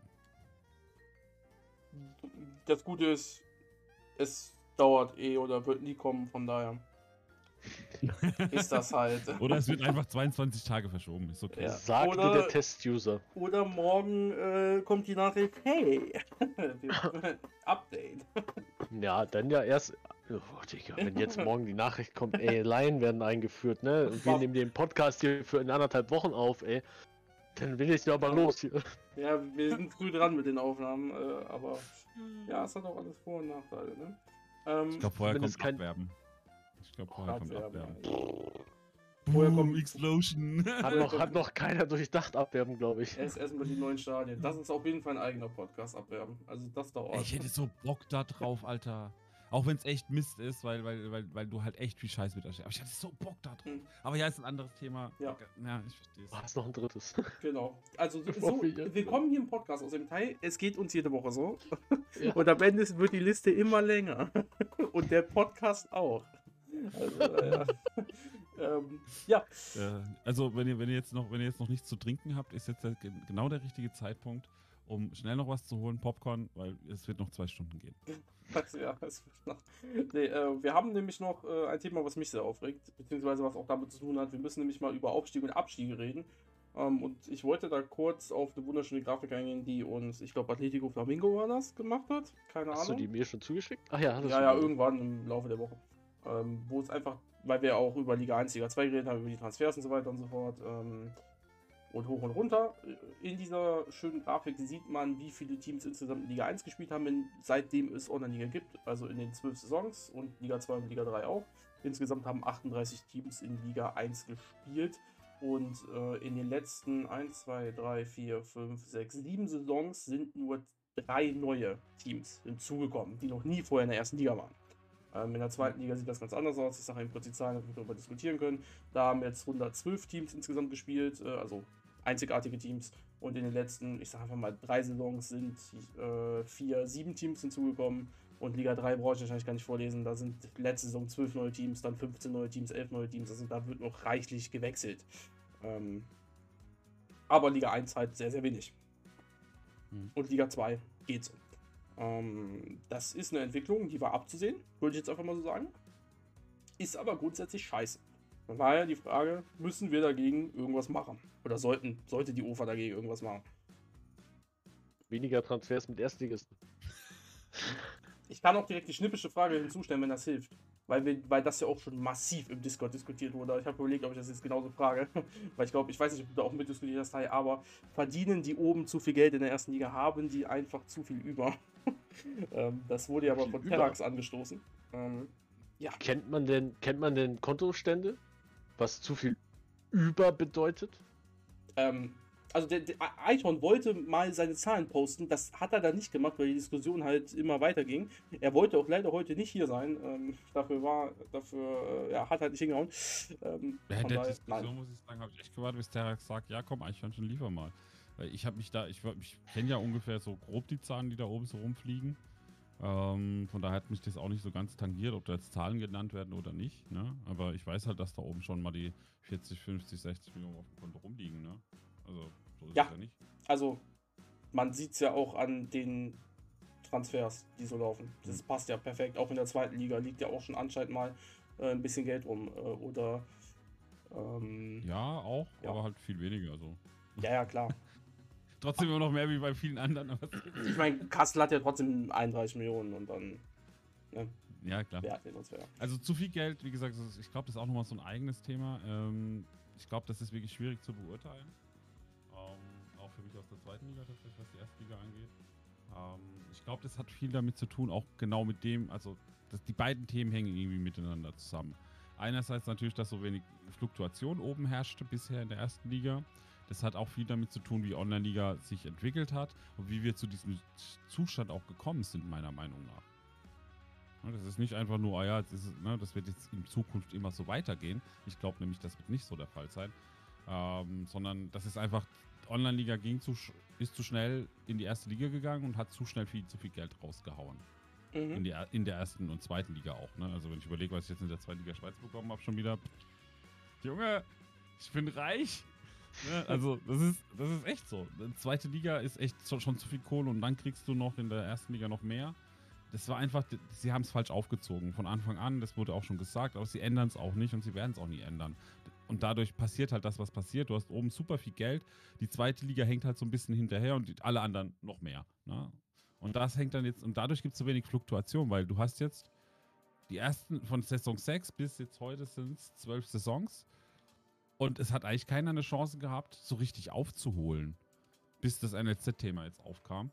Das Gute ist, es dauert eh oder wird nie kommen, von daher ist das halt. Oder es wird einfach 22 Tage verschoben, ist okay. Ja. Sagte Oder- der Test-User. Oder morgen äh, kommt die Nachricht, hey, wir- Update. Ja, dann ja erst. Oh, Digga, wenn jetzt morgen die Nachricht kommt, ey, Laien werden eingeführt, ne? Und wir nehmen den Podcast hier für in anderthalb Wochen auf, ey. Dann will ich ja aber los hier. Ja, wir sind früh dran mit den Aufnahmen, äh, aber ja, es hat auch alles Vor- und Nachteile, ne? Ähm, Ich glaube, vorher kommt es kein- Abwerben. Ich glaube, vorher kommt Abwerben, Abwerben. Vorher kommt- Explosion. Hat noch, hat noch keiner durchdacht abwerben, glaube ich. erst erstmal die neuen Stadien. Das ist auf jeden Fall ein eigener Podcast abwerben. Also das dauert. Ich hätte so Bock da drauf, Alter. Auch wenn es echt Mist ist, weil, weil, weil, weil du halt echt viel Scheiß mit erstellst. Aber ich hatte so Bock da drauf. Hm. Aber ja, ist ein anderes Thema. Ja. Ja, ich verstehe es. Ah, ist noch ein drittes. Genau. Also so, wir willkommen hier im Podcast aus dem Teil. Es geht uns jede Woche so. Ja. Und am Ende wird die Liste immer länger. Und der Podcast auch. Also, ja. ähm, ja, Äh, also, wenn ihr, wenn, ihr jetzt noch, wenn ihr jetzt noch nichts zu trinken habt, ist jetzt der, genau der richtige Zeitpunkt, um schnell noch was zu holen, Popcorn, weil es wird noch zwei Stunden gehen. Also, ja, es wird noch. Nee, äh, wir haben nämlich noch äh, ein Thema, was mich sehr aufregt, beziehungsweise was auch damit zu tun hat. Wir müssen nämlich mal über Aufstieg und Abstiege reden. Ähm, und ich wollte da kurz auf eine wunderschöne Grafik eingehen, die uns, ich glaube, Atletico Flamingo war das, gemacht hat. Keine Hast du Ahnung. die mir schon zugeschickt? Ach ja, hattest Ja, ja, irgendwann im Laufe der Woche. Ähm, wo es einfach, weil wir auch über Liga 1, Liga 2 geredet haben, über die Transfers und so weiter und so fort. Ähm, und hoch und runter. In dieser schönen Grafik sieht man, wie viele Teams insgesamt in Liga 1 gespielt haben, in, seitdem es Online-Liga gibt. Also in den zwölf Saisons und Liga 2 und Liga 3 auch. Insgesamt haben 38 Teams in Liga 1 gespielt. Und äh, in den letzten 1, 2, 3, 4, 5, 6, 7 Saisons sind nur drei neue Teams hinzugekommen, die noch nie vorher in der ersten Liga waren. Ähm, in der zweiten Liga sieht das ganz anders aus. Ich sage kurz die Zahlen, damit wir darüber diskutieren können. Da haben jetzt 112 Teams insgesamt gespielt, äh, also einzigartige Teams. Und in den letzten, ich sage einfach mal, drei Saisons sind äh, vier, sieben Teams hinzugekommen. Und Liga 3 brauche ich wahrscheinlich gar nicht vorlesen. Da sind letzte Saison 12 neue Teams, dann 15 neue Teams, 11 neue Teams. Also da wird noch reichlich gewechselt. Ähm, aber Liga 1 halt sehr, sehr wenig. Hm. Und Liga 2 geht so. Ähm, das ist eine Entwicklung, die war abzusehen, würde ich jetzt einfach mal so sagen. Ist aber grundsätzlich scheiße. Von daher die Frage, müssen wir dagegen irgendwas machen? Oder sollten, sollte die UFA dagegen irgendwas machen? Weniger Transfers mit Erstligisten. Ich kann auch direkt die schnippische Frage hinzustellen, wenn das hilft. Weil, wir, weil das ja auch schon massiv im Discord diskutiert wurde. Ich habe überlegt, ob ich das jetzt genauso frage. weil ich glaube, ich weiß nicht, ob du da auch mitdiskutiert hast, Teil, aber verdienen die oben zu viel Geld in der ersten Liga, haben die einfach zu viel über. ähm, das wurde ja aber von über? Terrax angestoßen. Ähm, ja, Kennt man denn, kennt man denn Kontostände? Was zu viel über bedeutet? Ähm, also der, der Eichhorn wollte mal seine Zahlen posten, das hat er dann nicht gemacht, weil die Diskussion halt immer weiterging. Er wollte auch leider heute nicht hier sein. Ähm, dafür war, dafür, äh, ja, hat halt nicht hingehauen. Ähm, Bei von der daher, Diskussion nein. muss ich sagen, habe ich echt gewartet, bis Terax sagt, ja komm, Eichhörnchen, liefer mal. Weil ich habe mich da, ich, ich kenne ja ungefähr so grob die Zahlen, die da oben so rumfliegen. Ähm, von daher hat mich das auch nicht so ganz tangiert, ob da jetzt Zahlen genannt werden oder nicht. Ne? Aber ich weiß halt, dass da oben schon mal die 40, 50, 60 Millionen auf dem Konto rumliegen. Ne? Also so ist Ja. es ja nicht. Also, man sieht es ja auch an den Transfers, die so laufen. Das mhm. passt ja perfekt. Auch in der zweiten Liga liegt ja auch schon anscheinend mal äh, ein bisschen Geld rum. Äh, oder. Ähm, ja, auch, ja. aber halt viel weniger. So. Ja, ja, klar. trotzdem immer noch mehr wie bei vielen anderen. ich meine, Kassel hat ja trotzdem 31 Millionen und dann. Ne? Ja, klar. Also zu viel Geld, wie gesagt, ich glaube, das ist auch nochmal so ein eigenes Thema. Ähm, ich glaube, das ist wirklich schwierig zu beurteilen. Ähm, auch für mich aus der zweiten Liga tatsächlich, was die erste Liga angeht. Ähm, ich glaube, das hat viel damit zu tun, auch genau mit dem, also dass die beiden Themen hängen irgendwie miteinander zusammen. Einerseits natürlich, dass so wenig Fluktuation oben herrschte bisher in der ersten Liga. Das hat auch viel damit zu tun, wie Online-Liga sich entwickelt hat und wie wir zu diesem Zustand auch gekommen sind, meiner Meinung nach. Das ist nicht einfach nur, ah ja, das, ist, ne, das wird jetzt in Zukunft immer so weitergehen. Ich glaube nämlich, das wird nicht so der Fall sein. Ähm, sondern das ist einfach, Online-Liga ging zu, ist zu schnell in die erste Liga gegangen und hat zu schnell viel zu viel Geld rausgehauen. Mhm. In, die, in der ersten und zweiten Liga auch. Ne? Also wenn ich überlege, was ich jetzt in der zweiten Liga Schweiz bekommen habe, schon wieder. Junge, ich bin reich. Ne? Also das ist, das ist echt so. Die zweite Liga ist echt schon, zu viel Kohle und dann kriegst du noch in der ersten Liga noch mehr. Das war einfach, sie haben es falsch aufgezogen von Anfang an, das wurde auch schon gesagt, aber sie ändern es auch nicht und sie werden es auch nie ändern. Und dadurch passiert halt das, was passiert. Du hast oben super viel Geld. Die zweite Liga hängt halt so ein bisschen hinterher und die, alle anderen noch mehr. Ne? Und das hängt dann jetzt, und dadurch gibt es so wenig Fluktuation, weil du hast jetzt die ersten von Saison 6 bis jetzt heute sind es zwölf Saisons. Und es hat eigentlich keiner eine Chance gehabt, so richtig aufzuholen, bis das NLZ-Thema jetzt aufkam.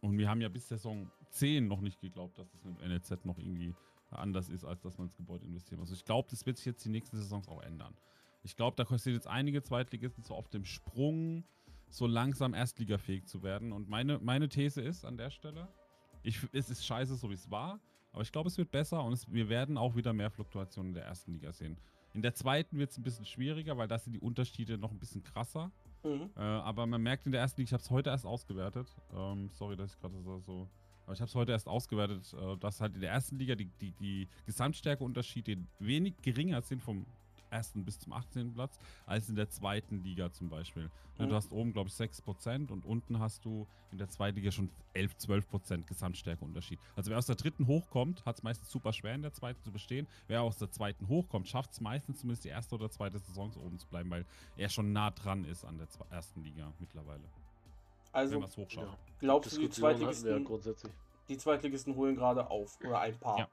Und wir haben ja bis Saison 10 noch nicht geglaubt, dass das mit dem NLZ noch irgendwie anders ist, als dass man ins Gebäude investiert. Also ich glaube, das wird sich jetzt die nächsten Saisons auch ändern. Ich glaube, da kostet jetzt einige Zweitligisten so auf dem Sprung, so langsam erstligafähig zu werden. Und meine, meine These ist an der Stelle, ich, es ist scheiße, so wie es war, aber ich glaube, es wird besser und es, wir werden auch wieder mehr Fluktuationen in der ersten Liga sehen. In der zweiten wird es ein bisschen schwieriger, weil da sind die Unterschiede noch ein bisschen krasser. Mhm. Äh, aber man merkt in der ersten Liga, ich habe es heute erst ausgewertet. Ähm, sorry, dass ich gerade so aber ich habe es heute erst ausgewertet, äh, dass halt in der ersten Liga die, die, die Gesamtstärkeunterschiede wenig geringer sind vom ersten bis zum 18. Platz, als in der zweiten Liga zum Beispiel. Mhm. Du hast oben, glaube ich, 6% und unten hast du in der zweiten Liga schon 11, 12% Gesamtstärkeunterschied. Also wer aus der dritten hochkommt, hat es meistens super schwer in der zweiten zu bestehen. Wer aus der zweiten hochkommt, schafft es meistens zumindest die erste oder zweite Saison oben zu bleiben, weil er schon nah dran ist an der ersten Liga mittlerweile. Also, ja. glaubst du, die Zweitligisten, die Zweitligisten holen gerade auf oder ein paar? Ja.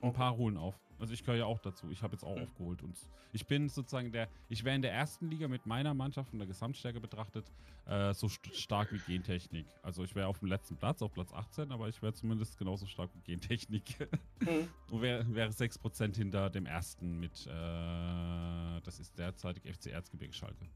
Ein paar holen auf. Also ich gehöre ja auch dazu. Ich habe jetzt auch mhm. aufgeholt und ich bin sozusagen der, ich wäre in der ersten Liga mit meiner Mannschaft von der Gesamtstärke betrachtet äh, so st stark wie Gentechnik. Also ich wäre auf dem letzten Platz, auf Platz 18, aber ich wäre zumindest genauso stark wie Gentechnik. Mhm. und wäre wär 6% hinter dem ersten mit, äh, das ist derzeitig FC Erzgebirge Schalke.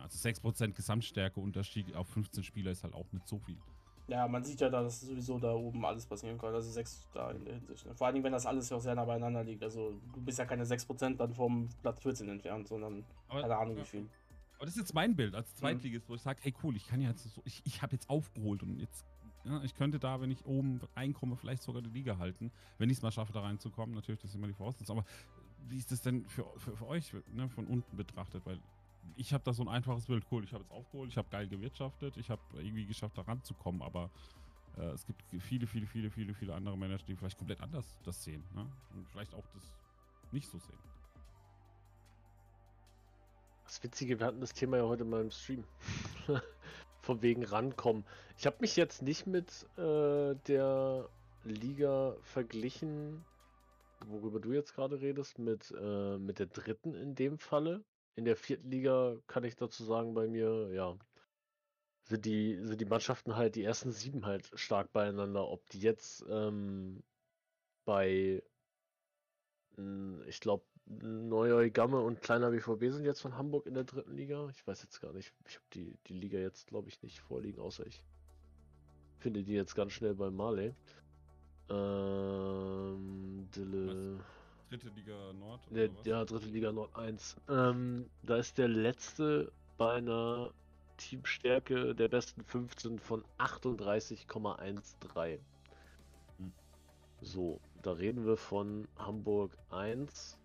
Also 6% Gesamtstärke-Unterschied auf 15 Spieler ist halt auch nicht so viel. Ja, man sieht ja, da, dass sowieso da oben alles passieren kann. Also 6 da in der Hinsicht. Ne? Vor allem, wenn das alles ja auch sehr nah beieinander liegt. Also du bist ja keine 6% dann vom Platz 14 entfernt, sondern aber, keine Ahnung ja. wie viel. Aber das ist jetzt mein Bild als Zweitligist, mhm. wo ich sage, hey cool, ich kann ja jetzt so, ich, ich habe jetzt aufgeholt und jetzt, ja, ich könnte da, wenn ich oben reinkomme, vielleicht sogar die Liga halten, wenn ich es mal schaffe, da reinzukommen. Natürlich, das ist immer die Voraussetzung. Aber wie ist das denn für, für, für euch ne, von unten betrachtet? Weil ich habe da so ein einfaches Bild, cool, ich habe jetzt aufgeholt, ich habe geil gewirtschaftet, ich habe irgendwie geschafft, da ranzukommen, aber äh, es gibt viele, viele, viele, viele, viele andere Manager, die vielleicht komplett anders das sehen ne? und vielleicht auch das nicht so sehen. Das Witzige, wir hatten das Thema ja heute mal im Stream. Von wegen rankommen. Ich habe mich jetzt nicht mit äh, der Liga verglichen, worüber du jetzt gerade redest, mit, äh, mit der dritten in dem Falle. In der vierten Liga kann ich dazu sagen, bei mir, ja, sind die, sind die Mannschaften halt, die ersten sieben halt stark beieinander. Ob die jetzt ähm, bei, ich glaube, Neuer Gamme und kleiner BVB sind jetzt von Hamburg in der dritten Liga. Ich weiß jetzt gar nicht. Ich habe die, die Liga jetzt, glaube ich, nicht vorliegen, außer ich finde die jetzt ganz schnell bei Marley. Ähm, Dille. Dritte Liga Nord? Der, ja, dritte Liga Nord 1. Ähm, da ist der letzte bei einer Teamstärke der besten 15 von 38,13. Hm. So, da reden wir von Hamburg 1.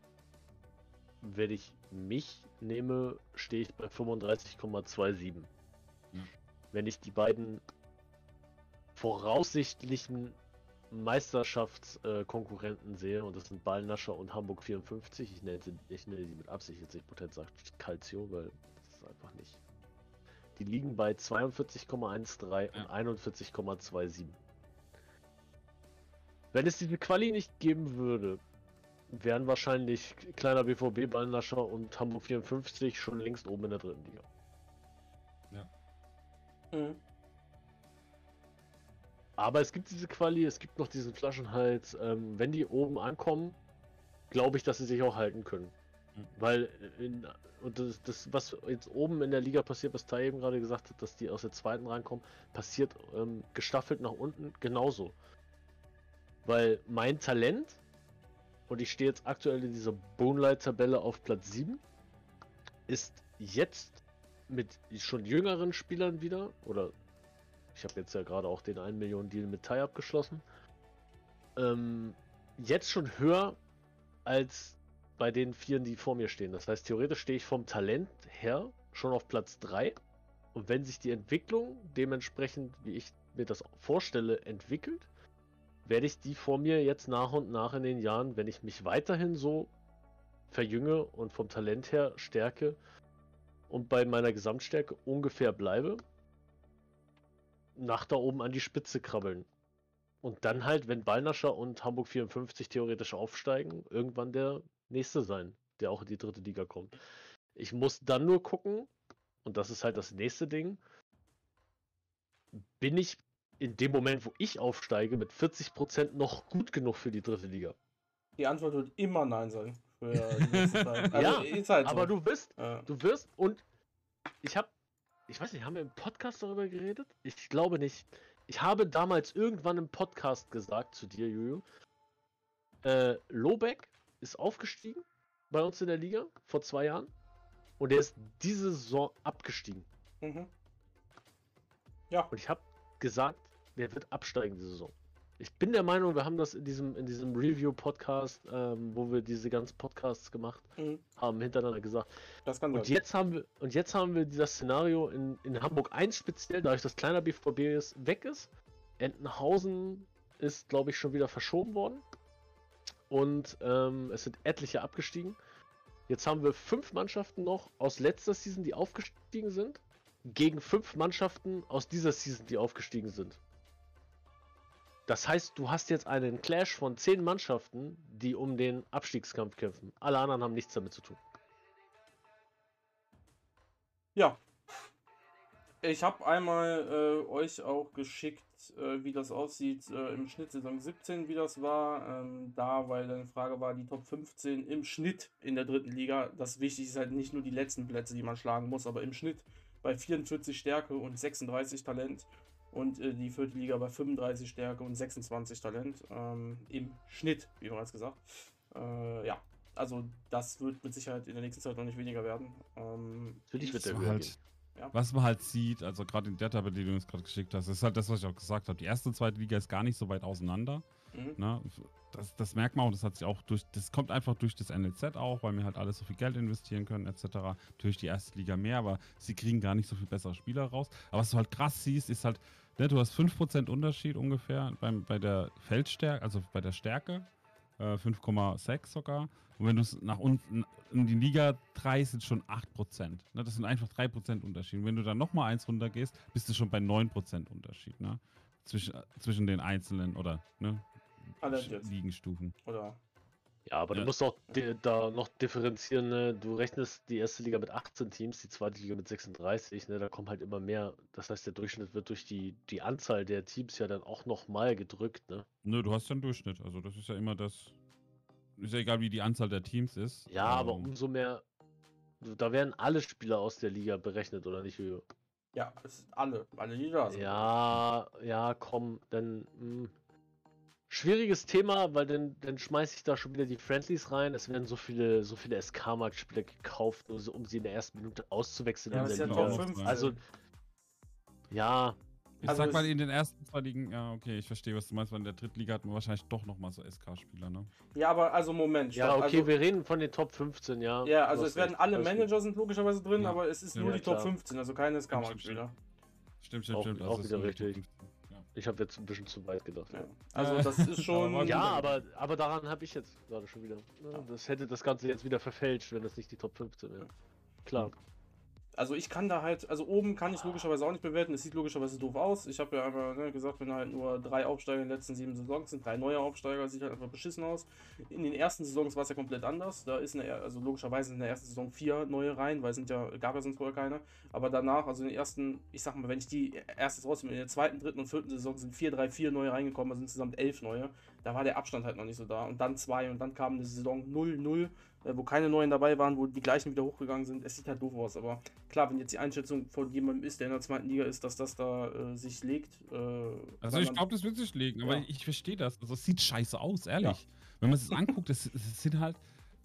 Wenn ich mich nehme, stehe ich bei 35,27. Hm. wenn ich die beiden voraussichtlichen Meisterschaftskonkurrenten äh, sehe, und das sind Ballnascher und Hamburg 54, ich nenne, sie, ich nenne sie mit Absicht jetzt nicht potent sagt Calcio, weil das ist einfach nicht. Die liegen bei 42,13 ja. und 41,27. Wenn es diese Quali nicht geben würde, wären wahrscheinlich kleiner BVB, Ballnascher und Hamburg 54 schon längst oben in der dritten Liga. Ja. Mhm. Aber es gibt diese Quali, es gibt noch diesen Flaschenhals. Ähm, wenn die oben ankommen, glaube ich, dass sie sich auch halten können. Mhm. Weil, in, und das, das, was jetzt oben in der Liga passiert, was Tai eben gerade gesagt hat, dass die aus der zweiten reinkommen, passiert ähm, gestaffelt nach unten genauso. Weil mein Talent und ich stehe jetzt aktuell in dieser Bonelight-Tabelle auf Platz 7, ist jetzt mit schon jüngeren Spielern wieder, oder ich habe jetzt ja gerade auch den 1 Millionen Deal mit Tai abgeschlossen, ähm, jetzt schon höher als bei den Vieren, die vor mir stehen. Das heißt, theoretisch stehe ich vom Talent her schon auf Platz 3. Und wenn sich die Entwicklung dementsprechend, wie ich mir das vorstelle, entwickelt, werde ich die vor mir jetzt nach und nach in den Jahren, wenn ich mich weiterhin so verjünge und vom Talent her stärke und bei meiner Gesamtstärke ungefähr bleibe, nach da oben an die Spitze krabbeln. Und dann halt, wenn Ballnascher und Hamburg 54 theoretisch aufsteigen, irgendwann der nächste sein, der auch in die dritte Liga kommt. Ich muss dann nur gucken, und das ist halt das nächste Ding, bin ich in dem Moment, wo ich aufsteige, mit 40% noch gut genug für die dritte Liga? Die Antwort wird immer Nein sein. Für die nächste Zeit. Also ja, halt so. aber du wirst, ja. du wirst und ich habe, ich weiß nicht, haben wir im Podcast darüber geredet? Ich glaube nicht. Ich habe damals irgendwann im Podcast gesagt zu dir, Juju, äh, Lobeck ist aufgestiegen bei uns in der Liga vor zwei Jahren und er ist diese Saison abgestiegen. Mhm. Ja. Und ich habe gesagt, der wird absteigen diese Saison. Ich bin der Meinung, wir haben das in diesem, in diesem Review-Podcast, ähm, wo wir diese ganzen Podcasts gemacht mhm. haben, hintereinander gesagt. Das kann sein. Und jetzt haben wir, und jetzt haben wir das Szenario in, in Hamburg 1 speziell, dadurch, dass kleiner BVB ist, weg ist. Entenhausen ist, glaube ich, schon wieder verschoben worden. Und ähm, es sind etliche abgestiegen. Jetzt haben wir fünf Mannschaften noch aus letzter Season, die aufgestiegen sind, gegen fünf Mannschaften aus dieser Season, die aufgestiegen sind. Das heißt, du hast jetzt einen Clash von zehn Mannschaften, die um den Abstiegskampf kämpfen. Alle anderen haben nichts damit zu tun. Ja. Ich habe einmal äh, euch auch geschickt, äh, wie das aussieht äh, im Schnitt Saison 17, wie das war. Ähm, da, weil eine Frage war, die Top 15 im Schnitt in der dritten Liga. Das Wichtige ist halt nicht nur die letzten Plätze, die man schlagen muss, aber im Schnitt bei 44 Stärke und 36 Talent und äh, die vierte Liga bei 35 Stärke und 26 Talent ähm, im Schnitt, wie bereits gesagt. Äh, ja, also das wird mit Sicherheit in der nächsten Zeit noch nicht weniger werden. Ähm, Natürlich wird der halt, ja. Was man halt sieht, also gerade in der Tabelle, die du uns gerade geschickt hast, ist halt das, was ich auch gesagt habe. Die erste und zweite Liga ist gar nicht so weit auseinander. Mhm. Ne? Das, das, merkt man und das hat sich auch durch, das kommt einfach durch das NLZ auch, weil wir halt alles so viel Geld investieren können, etc. Natürlich die erste Liga mehr, aber sie kriegen gar nicht so viel bessere Spieler raus. Aber was du halt krass siehst, ist halt, Ne, du hast 5% Unterschied ungefähr beim, bei der Feldstärke, also bei der Stärke. Äh, 5,6 sogar. Und wenn du es nach unten in die Liga 3 sind schon 8%. Ne, das sind einfach 3% Unterschied. Und wenn du dann nochmal eins runtergehst, bist du schon bei 9% Unterschied. Ne? Zwischen, zwischen den einzelnen oder ne, Ligenstufen. Oder ja, aber ja. du musst auch da noch differenzieren. Ne? Du rechnest die erste Liga mit 18 Teams, die zweite Liga mit 36. Ne? Da kommen halt immer mehr. Das heißt, der Durchschnitt wird durch die, die Anzahl der Teams ja dann auch nochmal gedrückt. Ne? Nö, du hast ja einen Durchschnitt. Also, das ist ja immer das. Ist ja egal, wie die Anzahl der Teams ist. Ja, aber ähm, umso mehr. Da werden alle Spieler aus der Liga berechnet, oder nicht, Höhe? Ja, es sind alle. Alle Liga. Ja, ja, komm, dann. Mh. Schwieriges Thema, weil dann, dann schmeiße ich da schon wieder die Friendlies rein. Es werden so viele, so viele SK-Markt-Spieler gekauft, nur so, um sie in der ersten Minute auszuwechseln. Ja, in der Liga. Ja also, ja. Ich also sag mal, in den ersten zwei Ligen, ja, okay, ich verstehe, was du meinst, weil in der dritten Liga hat man wahrscheinlich doch nochmal so SK-Spieler, ne? Ja, aber also Moment. Ja, okay, also, wir reden von den Top 15, ja. Ja, also es werden alle Manager sind logischerweise drin, ja. aber es ist ja, nur die Top 15, also keine SK-Markt-Spieler. Stimmt, stimmt, Auch- stimmt. auch das ist wieder so richtig. 15, Ja. Ich habe jetzt ein bisschen zu weit gedacht. Ja. Also Äh, das ist schon. aber ja aber, aber daran habe ich jetzt gerade schon wieder. ne, Das hätte das Ganze jetzt wieder verfälscht, wenn das nicht die Top 15 wäre. Klar. Also ich kann da halt, also oben kann ich logischerweise auch nicht bewerten. Es sieht logischerweise doof aus. Ich habe ja einmal ne, gesagt, wenn halt nur drei Aufsteiger in den letzten sieben Saisons sind, drei neue Aufsteiger, sieht halt einfach beschissen aus. In den ersten Saisons war es ja komplett anders. Da ist in der, also logischerweise in der ersten Saison vier neue rein, weil es sind ja, gab ja sonst vorher keine. Aber danach, also in den ersten, ich sag mal, wenn ich die erste rausnehme, in der zweiten, dritten und vierten Saison sind vier, drei, vier neue reingekommen, also insgesamt elf neue. Da war der Abstand halt noch nicht so da. Und dann zwei und dann kam eine Saison 0-0 äh, wo keine neuen dabei waren, wo die gleichen wieder hochgegangen sind. Es sieht halt doof aus, aber klar, wenn jetzt die Einschätzung von jemandem ist, der in der zweiten Liga ist, dass das da äh, sich legt. Äh, Also ich glaube, das wird sich legen, aber Ja. ich verstehe das. Also es sieht scheiße aus, ehrlich. Wenn man es anguckt, es, es sind halt,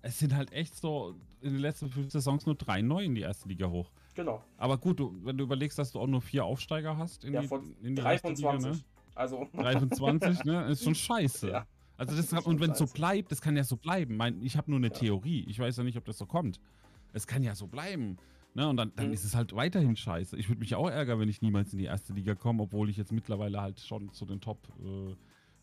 es sind halt echt so in den letzten fünf Saisons nur drei neu in die erste Liga hoch. Genau, Aber gut, du, wenn du überlegst, dass du auch nur vier Aufsteiger hast in ja, die, von in die 3 erste von Liga, 20. ne? Also, 3 von 20, ne? Ist schon scheiße. Ja. Also Das und wenn es so bleibt, das kann ja so bleiben. Mein, ich habe nur eine Ja. Theorie. Ich weiß ja nicht, ob das so kommt. Es kann ja so bleiben. Ne? Und dann, dann Mhm. ist es halt weiterhin scheiße. Ich würde mich auch ärgern, wenn ich niemals in die erste Liga komme, obwohl ich jetzt mittlerweile halt schon zu den Top, äh,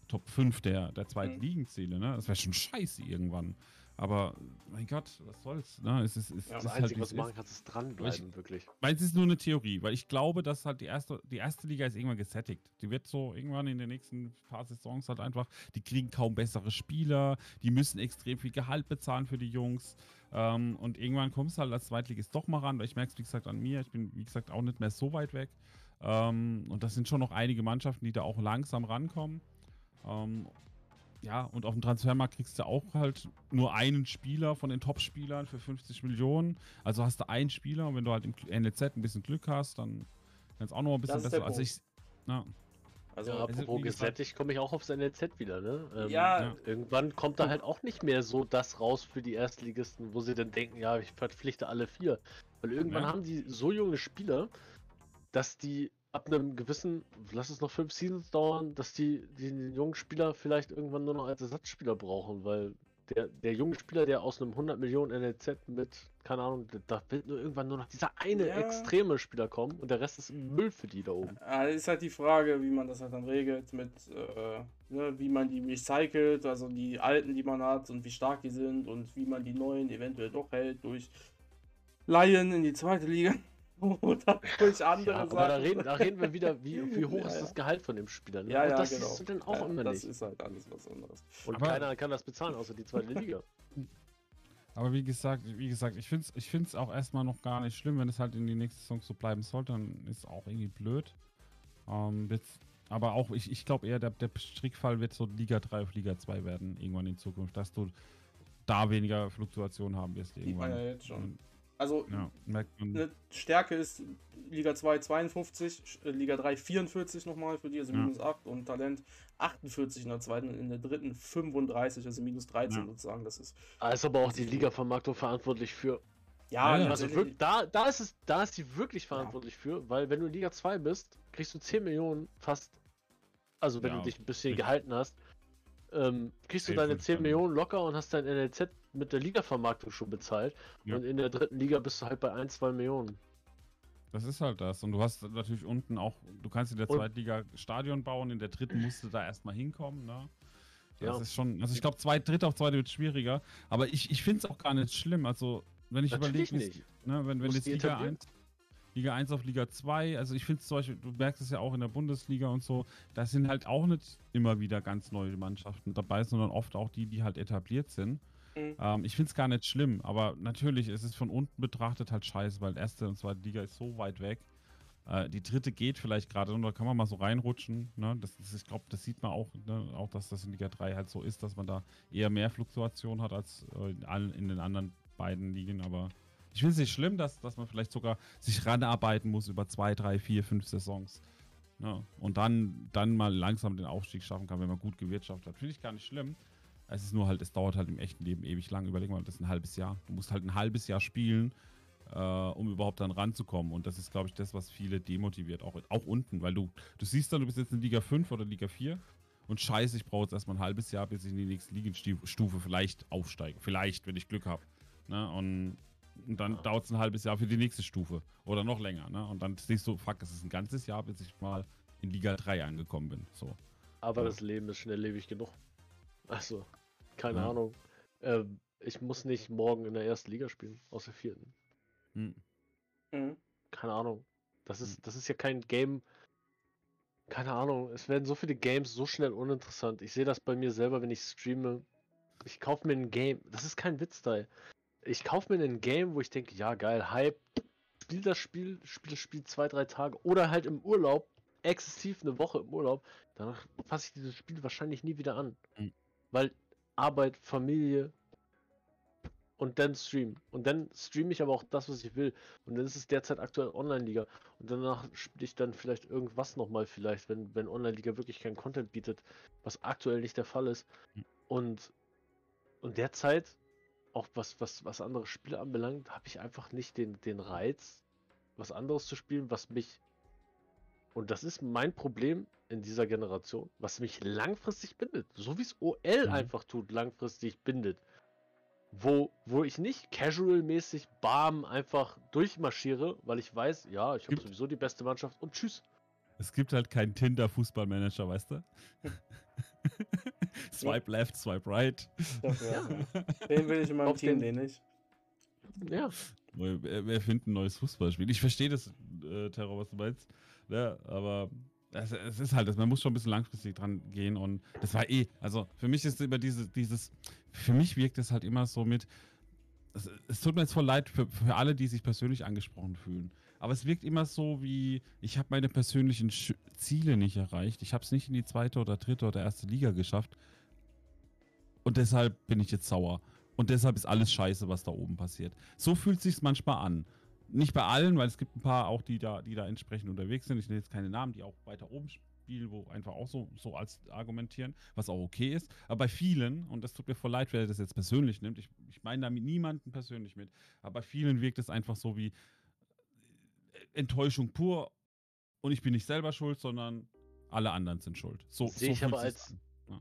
Top 5 der, der zweiten Mhm. Ligen zähle. Ne? Das wäre schon scheiße irgendwann. Aber mein Gott, was soll's. Ne? Es ist, es Ja, ist Das halt, Einzige, wie was du machen ist. kannst, ist dranbleiben, wirklich. Weil es ist nur eine Theorie, weil ich glaube, dass halt die erste, die erste Liga ist irgendwann gesättigt. Die wird so irgendwann in den nächsten paar Saisons halt einfach, die kriegen kaum bessere Spieler, die müssen extrem viel Gehalt bezahlen für die Jungs. Ähm, und irgendwann kommst du halt als Zweitligist doch mal ran, weil ich merke es, wie gesagt, an mir. Ich bin, wie gesagt, auch nicht mehr so weit weg. Ähm, und das sind schon noch einige Mannschaften, die da auch langsam rankommen. Ähm, ja, und auf dem Transfermarkt kriegst du auch halt nur einen Spieler von den Top-Spielern für 50 Millionen. Also hast du einen Spieler und wenn du halt im NLZ ein bisschen Glück hast, dann kannst du auch noch ein bisschen besser. Also ich, ja, also Ja, apropos gesättigt, komme ich auch aufs NLZ wieder, ne? Ähm, Ja. Ja. Irgendwann kommt da halt auch nicht mehr so das raus für die Erstligisten, wo sie dann denken, ja, ich verpflichte alle vier. Weil irgendwann Ja. haben die so junge Spieler, dass die ab einem gewissen, lass es noch fünf Seasons dauern, dass die, die den jungen Spieler vielleicht irgendwann nur noch als Ersatzspieler brauchen, weil der, der junge Spieler, der aus einem 100 Millionen NLZ mit, keine Ahnung, da wird nur irgendwann nur noch dieser eine Ja. extreme Spieler kommen und der Rest ist Müll für die da oben. Ja, ist halt die Frage, wie man das halt dann regelt, mit äh, ne, wie man die recycelt, also die alten, die man hat und wie stark die sind und wie man die neuen eventuell doch hält durch Laien in die zweite Liga oder durch andere Ja, aber Sachen. da reden, da reden wir wieder, wie, wie hoch Ja, ist ja. das Gehalt von dem Spieler. Ne? Ja, ja, das genau. siehst du dann auch Ja, immer das nicht. ist halt alles was anderes. Und Aber- keiner kann das bezahlen, außer die zweite Liga. aber wie gesagt, wie gesagt, ich finde es ich find's auch erstmal noch gar nicht schlimm, wenn es halt in die nächste Saison so bleiben sollte, dann ist es auch irgendwie blöd. Ähm, jetzt, aber auch, ich, ich glaube eher, der, der Strickfall wird so Liga 3 auf Liga 2 werden, irgendwann in Zukunft, dass du da weniger Fluktuation haben wirst Sieht man irgendwann. ja jetzt schon. Also Ja, eine Stärke ist Liga 2 52, äh, Liga 3 44 nochmal für die, also Ja. minus 8 und Talent 48 in der zweiten und in der dritten 35, also minus 13 Ja. sozusagen. Das ist Da ist aber auch die Liga-Vermarktung verantwortlich für. ja, Ja, ja. Also wirklich, da, da, ist es, da ist die wirklich verantwortlich für, weil wenn du in Liga 2 bist, kriegst du 10 Millionen fast. Also wenn Ja, du dich ein bisschen gehalten hast, ähm, kriegst du deine würde ich 10 sagen. Millionen locker und hast dein NLZ mit der Liga-Vermarktung schon bezahlt. Ja. Und in der dritten Liga bist du halt bei 1, 2 Millionen. Das ist halt das. Und du hast natürlich unten auch, du kannst in der Und- Zweitliga Stadion bauen, in der dritten musst du da erstmal hinkommen, ne? Das Ja. ist schon, also ich glaube, zweit, dritt auf zweite wird schwieriger. Aber ich, ich finde es auch gar nicht schlimm. Also, wenn ich überlege, ne, wenn, wenn jetzt Liga etablieren. 1, Liga 1 auf Liga 2, also ich finde es zum Beispiel, du merkst es ja auch in der Bundesliga und so, da sind halt auch nicht immer wieder ganz neue Mannschaften dabei, sondern oft auch die, die halt etabliert sind. Mhm. Ähm, ich finde es gar nicht schlimm, aber natürlich ist es von unten betrachtet halt scheiße, weil erste und zweite Liga ist so weit weg. Äh, die dritte geht vielleicht gerade und da kann man mal so reinrutschen. Ne? Das ist, ich glaube, das sieht man auch, ne? auch, dass das in Liga 3 halt so ist, dass man da eher mehr Fluktuation hat als äh, in, allen, in den anderen beiden Ligen. Aber ich finde es nicht schlimm, dass, dass man vielleicht sogar sich ranarbeiten muss über zwei, drei, vier, fünf Saisons. Ne? Und dann, dann mal langsam den Aufstieg schaffen kann, wenn man gut gewirtschaftet hat. Finde ich gar nicht schlimm. Es ist nur halt, es dauert halt im echten Leben ewig lang. Überleg mal, das ist ein halbes Jahr. Du musst halt ein halbes Jahr spielen, äh, um überhaupt dann ranzukommen. Und das ist, glaube ich, das, was viele demotiviert, auch, auch unten. Weil du, du siehst dann, du bist jetzt in Liga 5 oder Liga 4 und scheiße, ich brauche jetzt erstmal ein halbes Jahr, bis ich in die nächste Ligenstufe vielleicht aufsteige. Vielleicht, wenn ich Glück habe. Ne? Und Und dann ja. dauert es ein halbes Jahr für die nächste Stufe. Oder noch länger. Ne? Und dann siehst du, fuck, es ist ein ganzes Jahr, bis ich mal in Liga 3 angekommen bin. So. Aber ja. das Leben ist schnelllebig genug. Also, keine ja. Ahnung. Ähm, ich muss nicht morgen in der ersten Liga spielen, aus der vierten. Hm. Mhm. Keine Ahnung. Das ist, hm. das ist ja kein Game. Keine Ahnung. Es werden so viele Games so schnell uninteressant. Ich sehe das bei mir selber, wenn ich streame. Ich kaufe mir ein Game. Das ist kein Witz da. Ich kaufe mir ein Game, wo ich denke, ja geil, Hype. Spiel das Spiel, spiel das Spiel zwei, drei Tage oder halt im Urlaub, exzessiv eine Woche im Urlaub. Danach fasse ich dieses Spiel wahrscheinlich nie wieder an. Mhm. Weil Arbeit, Familie, und dann streamen. Und dann streame ich aber auch das, was ich will. Und dann ist es derzeit aktuell Online-Liga. Und danach spiele ich dann vielleicht irgendwas nochmal, vielleicht, wenn, wenn Online-Liga wirklich keinen Content bietet, was aktuell nicht der Fall ist. Hm. Und, und derzeit, auch was, was, was andere Spiele anbelangt, habe ich einfach nicht den, den Reiz, was anderes zu spielen, was mich. Und das ist mein Problem in dieser Generation, was mich langfristig bindet. So wie es OL mhm. einfach tut, langfristig bindet wo, wo ich nicht casual-mäßig bam einfach durchmarschiere, weil ich weiß, ja, ich habe sowieso die beste Mannschaft und tschüss. Es gibt halt keinen Tinder-Fußballmanager, weißt du? swipe ja. left, swipe right. Ja, Den will ich in meinem Team, den nicht. Ja. Wer, wer findet ein neues Fußballspiel? Ich verstehe das, äh, Terror, was du meinst. Ja, aber es, es, ist halt, man muss schon ein bisschen langfristig dran gehen und das war eh, also für mich ist immer diese, dieses, für mich wirkt es halt immer so mit, es, es tut mir jetzt voll leid für, für alle, die sich persönlich angesprochen fühlen, aber es wirkt immer so wie, ich habe meine persönlichen Sch Ziele nicht erreicht, ich habe es nicht in die zweite oder dritte oder erste Liga geschafft und deshalb bin ich jetzt sauer. Und deshalb ist alles scheiße, was da oben passiert. So fühlt es sich manchmal an. Nicht bei allen, weil es gibt ein paar auch, die da, die da entsprechend unterwegs sind. Ich nenne jetzt keine Namen, die auch weiter oben spielen, wo einfach auch so, so als argumentieren, was auch okay ist. Aber bei vielen, und das tut mir voll leid, wer das jetzt persönlich nimmt, ich, ich meine damit niemanden persönlich mit, aber bei vielen wirkt es einfach so wie äh, Enttäuschung pur und ich bin nicht selber schuld, sondern alle anderen sind schuld. So, sehe so ich aber als, ja.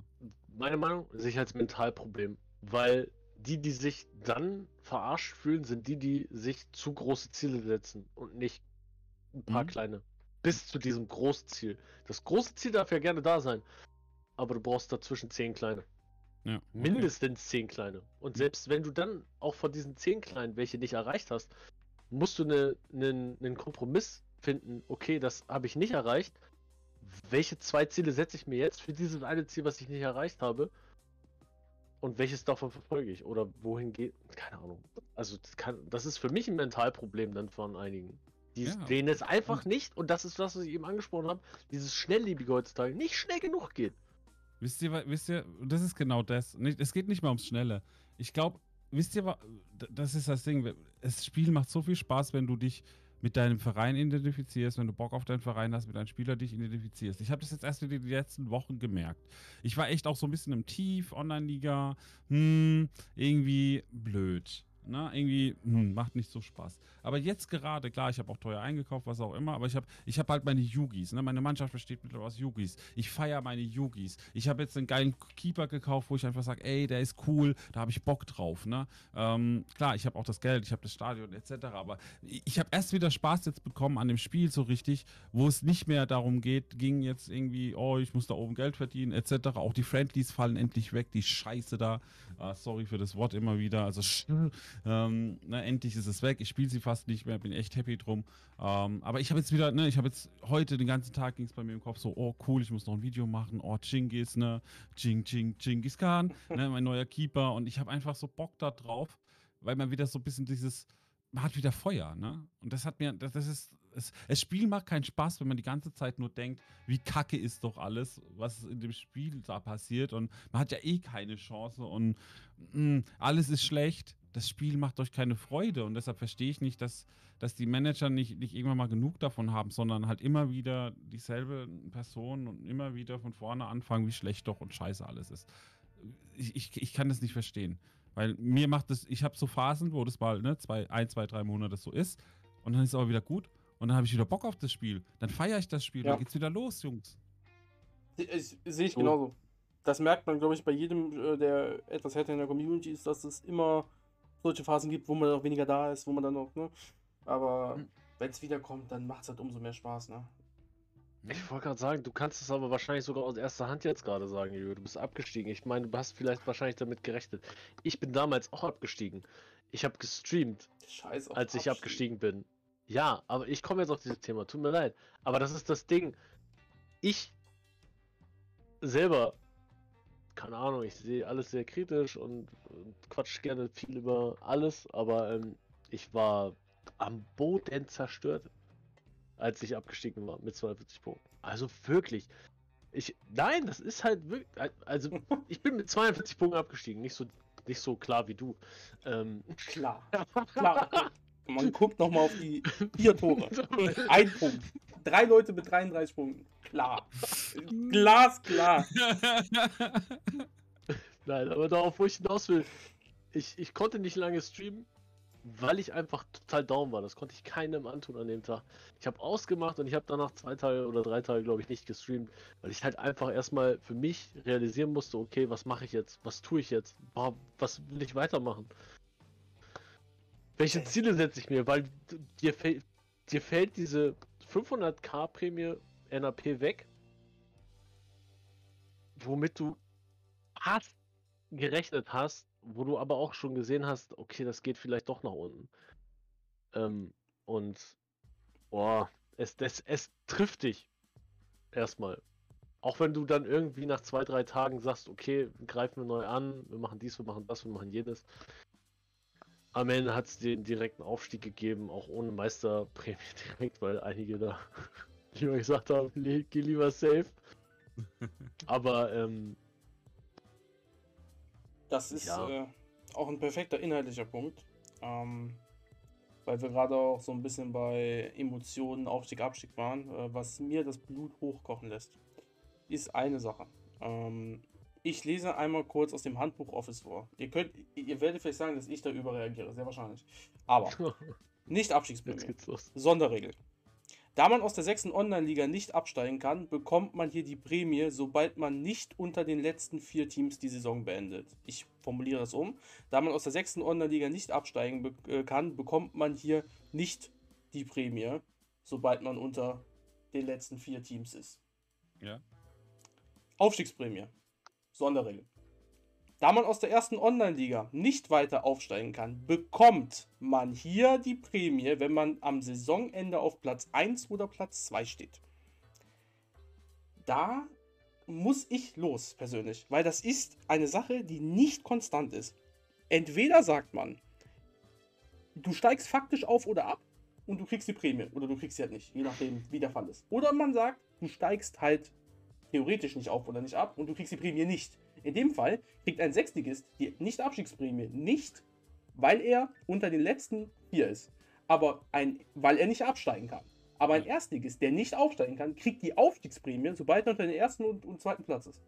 meine Meinung, sehe ich als Mentalproblem, weil die, die sich dann verarscht fühlen, sind die, die sich zu große Ziele setzen und nicht ein paar mhm. kleine. Bis zu diesem Großziel. Das große Ziel darf ja gerne da sein, aber du brauchst dazwischen zehn kleine. Ja, okay. Mindestens zehn kleine. Und selbst wenn du dann auch von diesen zehn kleinen welche nicht erreicht hast, musst du einen ne, ne, Kompromiss finden. Okay, das habe ich nicht erreicht. Welche zwei Ziele setze ich mir jetzt für dieses eine Ziel, was ich nicht erreicht habe? Und welches davon verfolge ich? Oder wohin geht. Keine Ahnung. Also, das, kann, das ist für mich ein Mentalproblem dann von einigen. Die ja. denen es einfach nicht, und das ist das, was ich eben angesprochen habe, dieses Schnelllebige heutzutage nicht schnell genug geht. Wisst ihr, wisst ihr, das ist genau das. Es geht nicht mal ums Schnelle. Ich glaube, wisst ihr, das ist das Ding. Das Spiel macht so viel Spaß, wenn du dich mit deinem Verein identifizierst, wenn du Bock auf deinen Verein hast, mit deinem Spieler dich identifizierst. Ich habe das jetzt erst in den letzten Wochen gemerkt. Ich war echt auch so ein bisschen im Tief, Online-Liga, hm, irgendwie blöd. Ne? Irgendwie hm, macht nicht so Spaß. Aber jetzt gerade, klar, ich habe auch teuer eingekauft, was auch immer, aber ich habe ich hab halt meine Yugis. Ne? Meine Mannschaft besteht mittlerweile aus Yugis. Ich feiere meine Yugis. Ich habe jetzt einen geilen Keeper gekauft, wo ich einfach sage, ey, der ist cool, da habe ich Bock drauf. Ne? Ähm, klar, ich habe auch das Geld, ich habe das Stadion etc. Aber ich habe erst wieder Spaß jetzt bekommen an dem Spiel so richtig, wo es nicht mehr darum geht, ging jetzt irgendwie, oh, ich muss da oben Geld verdienen etc. Auch die Friendlies fallen endlich weg, die Scheiße da. Uh, sorry für das Wort immer wieder. Also, ähm, na, endlich ist es weg. Ich spiele sie fast nicht mehr, bin echt happy drum. Ähm, aber ich habe jetzt wieder, ne, ich habe jetzt heute den ganzen Tag ging es bei mir im Kopf so, oh cool, ich muss noch ein Video machen. Oh, Chingis, ne? Ching, Ching, Chingis Khan, ne, mein neuer Keeper. Und ich habe einfach so Bock da drauf, weil man wieder so ein bisschen dieses, man hat wieder Feuer, ne? Und das hat mir, das, das ist, es, das Spiel macht keinen Spaß, wenn man die ganze Zeit nur denkt, wie kacke ist doch alles, was in dem Spiel da passiert. Und man hat ja eh keine Chance und mh, mm, alles ist schlecht. Das Spiel macht euch keine Freude und deshalb verstehe ich nicht, dass, dass die Manager nicht, nicht irgendwann mal genug davon haben, sondern halt immer wieder dieselbe Person und immer wieder von vorne anfangen, wie schlecht doch und scheiße alles ist. Ich, ich, ich kann das nicht verstehen. Weil mir macht das, ich habe so Phasen, wo das mal ne, zwei, ein, zwei, drei Monate so ist und dann ist es aber wieder gut und dann habe ich wieder Bock auf das Spiel. Dann feiere ich das Spiel, ja. dann geht's wieder los, Jungs. Sehe ich genauso. Das merkt man, glaube ich, bei jedem, äh, der etwas härter in der Community ist, dass es immer solche Phasen gibt, wo man auch weniger da ist, wo man dann noch, ne? Aber mhm. wenn es wiederkommt, dann macht es halt umso mehr Spaß, ne? Ich wollte gerade sagen, du kannst es aber wahrscheinlich sogar aus erster Hand jetzt gerade sagen, Jürgen. Du bist abgestiegen. Ich meine, du hast vielleicht wahrscheinlich damit gerechnet. Ich bin damals auch abgestiegen. Ich habe gestreamt, Scheiß als ich abgestiegen bin. Ja, aber ich komme jetzt auf dieses Thema. Tut mir leid. Aber das ist das Ding. Ich selber, keine Ahnung, ich sehe alles sehr kritisch und, und quatsch gerne viel über alles, aber ähm, ich war am Boden zerstört als ich abgestiegen war mit 42 Punkten. Also wirklich. Ich, nein, das ist halt wirklich. Also, ich bin mit 42 Punkten abgestiegen. Nicht so, nicht so klar wie du. Ähm, klar. Klar. Man guckt nochmal auf die vier Tore. Ein Punkt. Drei Leute mit 33 Punkten. Klar. Glasklar. Nein, aber darauf, wo ich hinaus will. Ich, ich konnte nicht lange streamen weil ich einfach total down war. Das konnte ich keinem antun an dem Tag. Ich habe ausgemacht und ich habe danach zwei Tage oder drei Tage, glaube ich, nicht gestreamt, weil ich halt einfach erstmal für mich realisieren musste, okay, was mache ich jetzt? Was tue ich jetzt? Was will ich weitermachen? Welche Ziele setze ich mir? Weil dir, dir fällt diese 500k Prämie NAP weg, womit du fast gerechnet hast, wo du aber auch schon gesehen hast, okay, das geht vielleicht doch nach unten. Ähm, und boah, es, es, es trifft dich erstmal. Auch wenn du dann irgendwie nach zwei, drei Tagen sagst, okay, greifen wir neu an, wir machen dies, wir machen das, wir machen jedes. Am Ende hat es den direkten Aufstieg gegeben, auch ohne Meisterprämie direkt, weil einige da lieber gesagt haben, geh lieber safe. Aber ähm, das ist ja. äh, auch ein perfekter inhaltlicher Punkt. Ähm, weil wir gerade auch so ein bisschen bei Emotionen, Aufstieg, Abstieg waren. Äh, was mir das Blut hochkochen lässt, ist eine Sache. Ähm, ich lese einmal kurz aus dem Handbuch Office vor. Ihr könnt, ihr werdet vielleicht sagen, dass ich da überreagiere, sehr wahrscheinlich. Aber nicht Abstiegsprämie. Sonderregel. Da man aus der sechsten Online-Liga nicht absteigen kann, bekommt man hier die Prämie, sobald man nicht unter den letzten vier Teams die Saison beendet. Ich formuliere das um. Da man aus der sechsten Online-Liga nicht absteigen be äh, kann, bekommt man hier nicht die Prämie, sobald man unter den letzten vier Teams ist. Ja. Aufstiegsprämie. Sonderregel. Da man aus der ersten Online-Liga nicht weiter aufsteigen kann, bekommt man hier die Prämie, wenn man am Saisonende auf Platz 1 oder Platz 2 steht. Da muss ich los, persönlich, weil das ist eine Sache, die nicht konstant ist. Entweder sagt man, du steigst faktisch auf oder ab und du kriegst die Prämie oder du kriegst sie halt nicht, je nachdem, wie der Fall ist. Oder man sagt, du steigst halt theoretisch nicht auf oder nicht ab und du kriegst die Prämie nicht. In dem Fall kriegt ein Sechstligist die Nicht-Abstiegsprämie nicht, weil er unter den letzten vier ist, aber ein, weil er nicht absteigen kann. Aber ein Erstligist, der nicht aufsteigen kann, kriegt die Aufstiegsprämie, sobald er unter den ersten und, und zweiten Platz ist.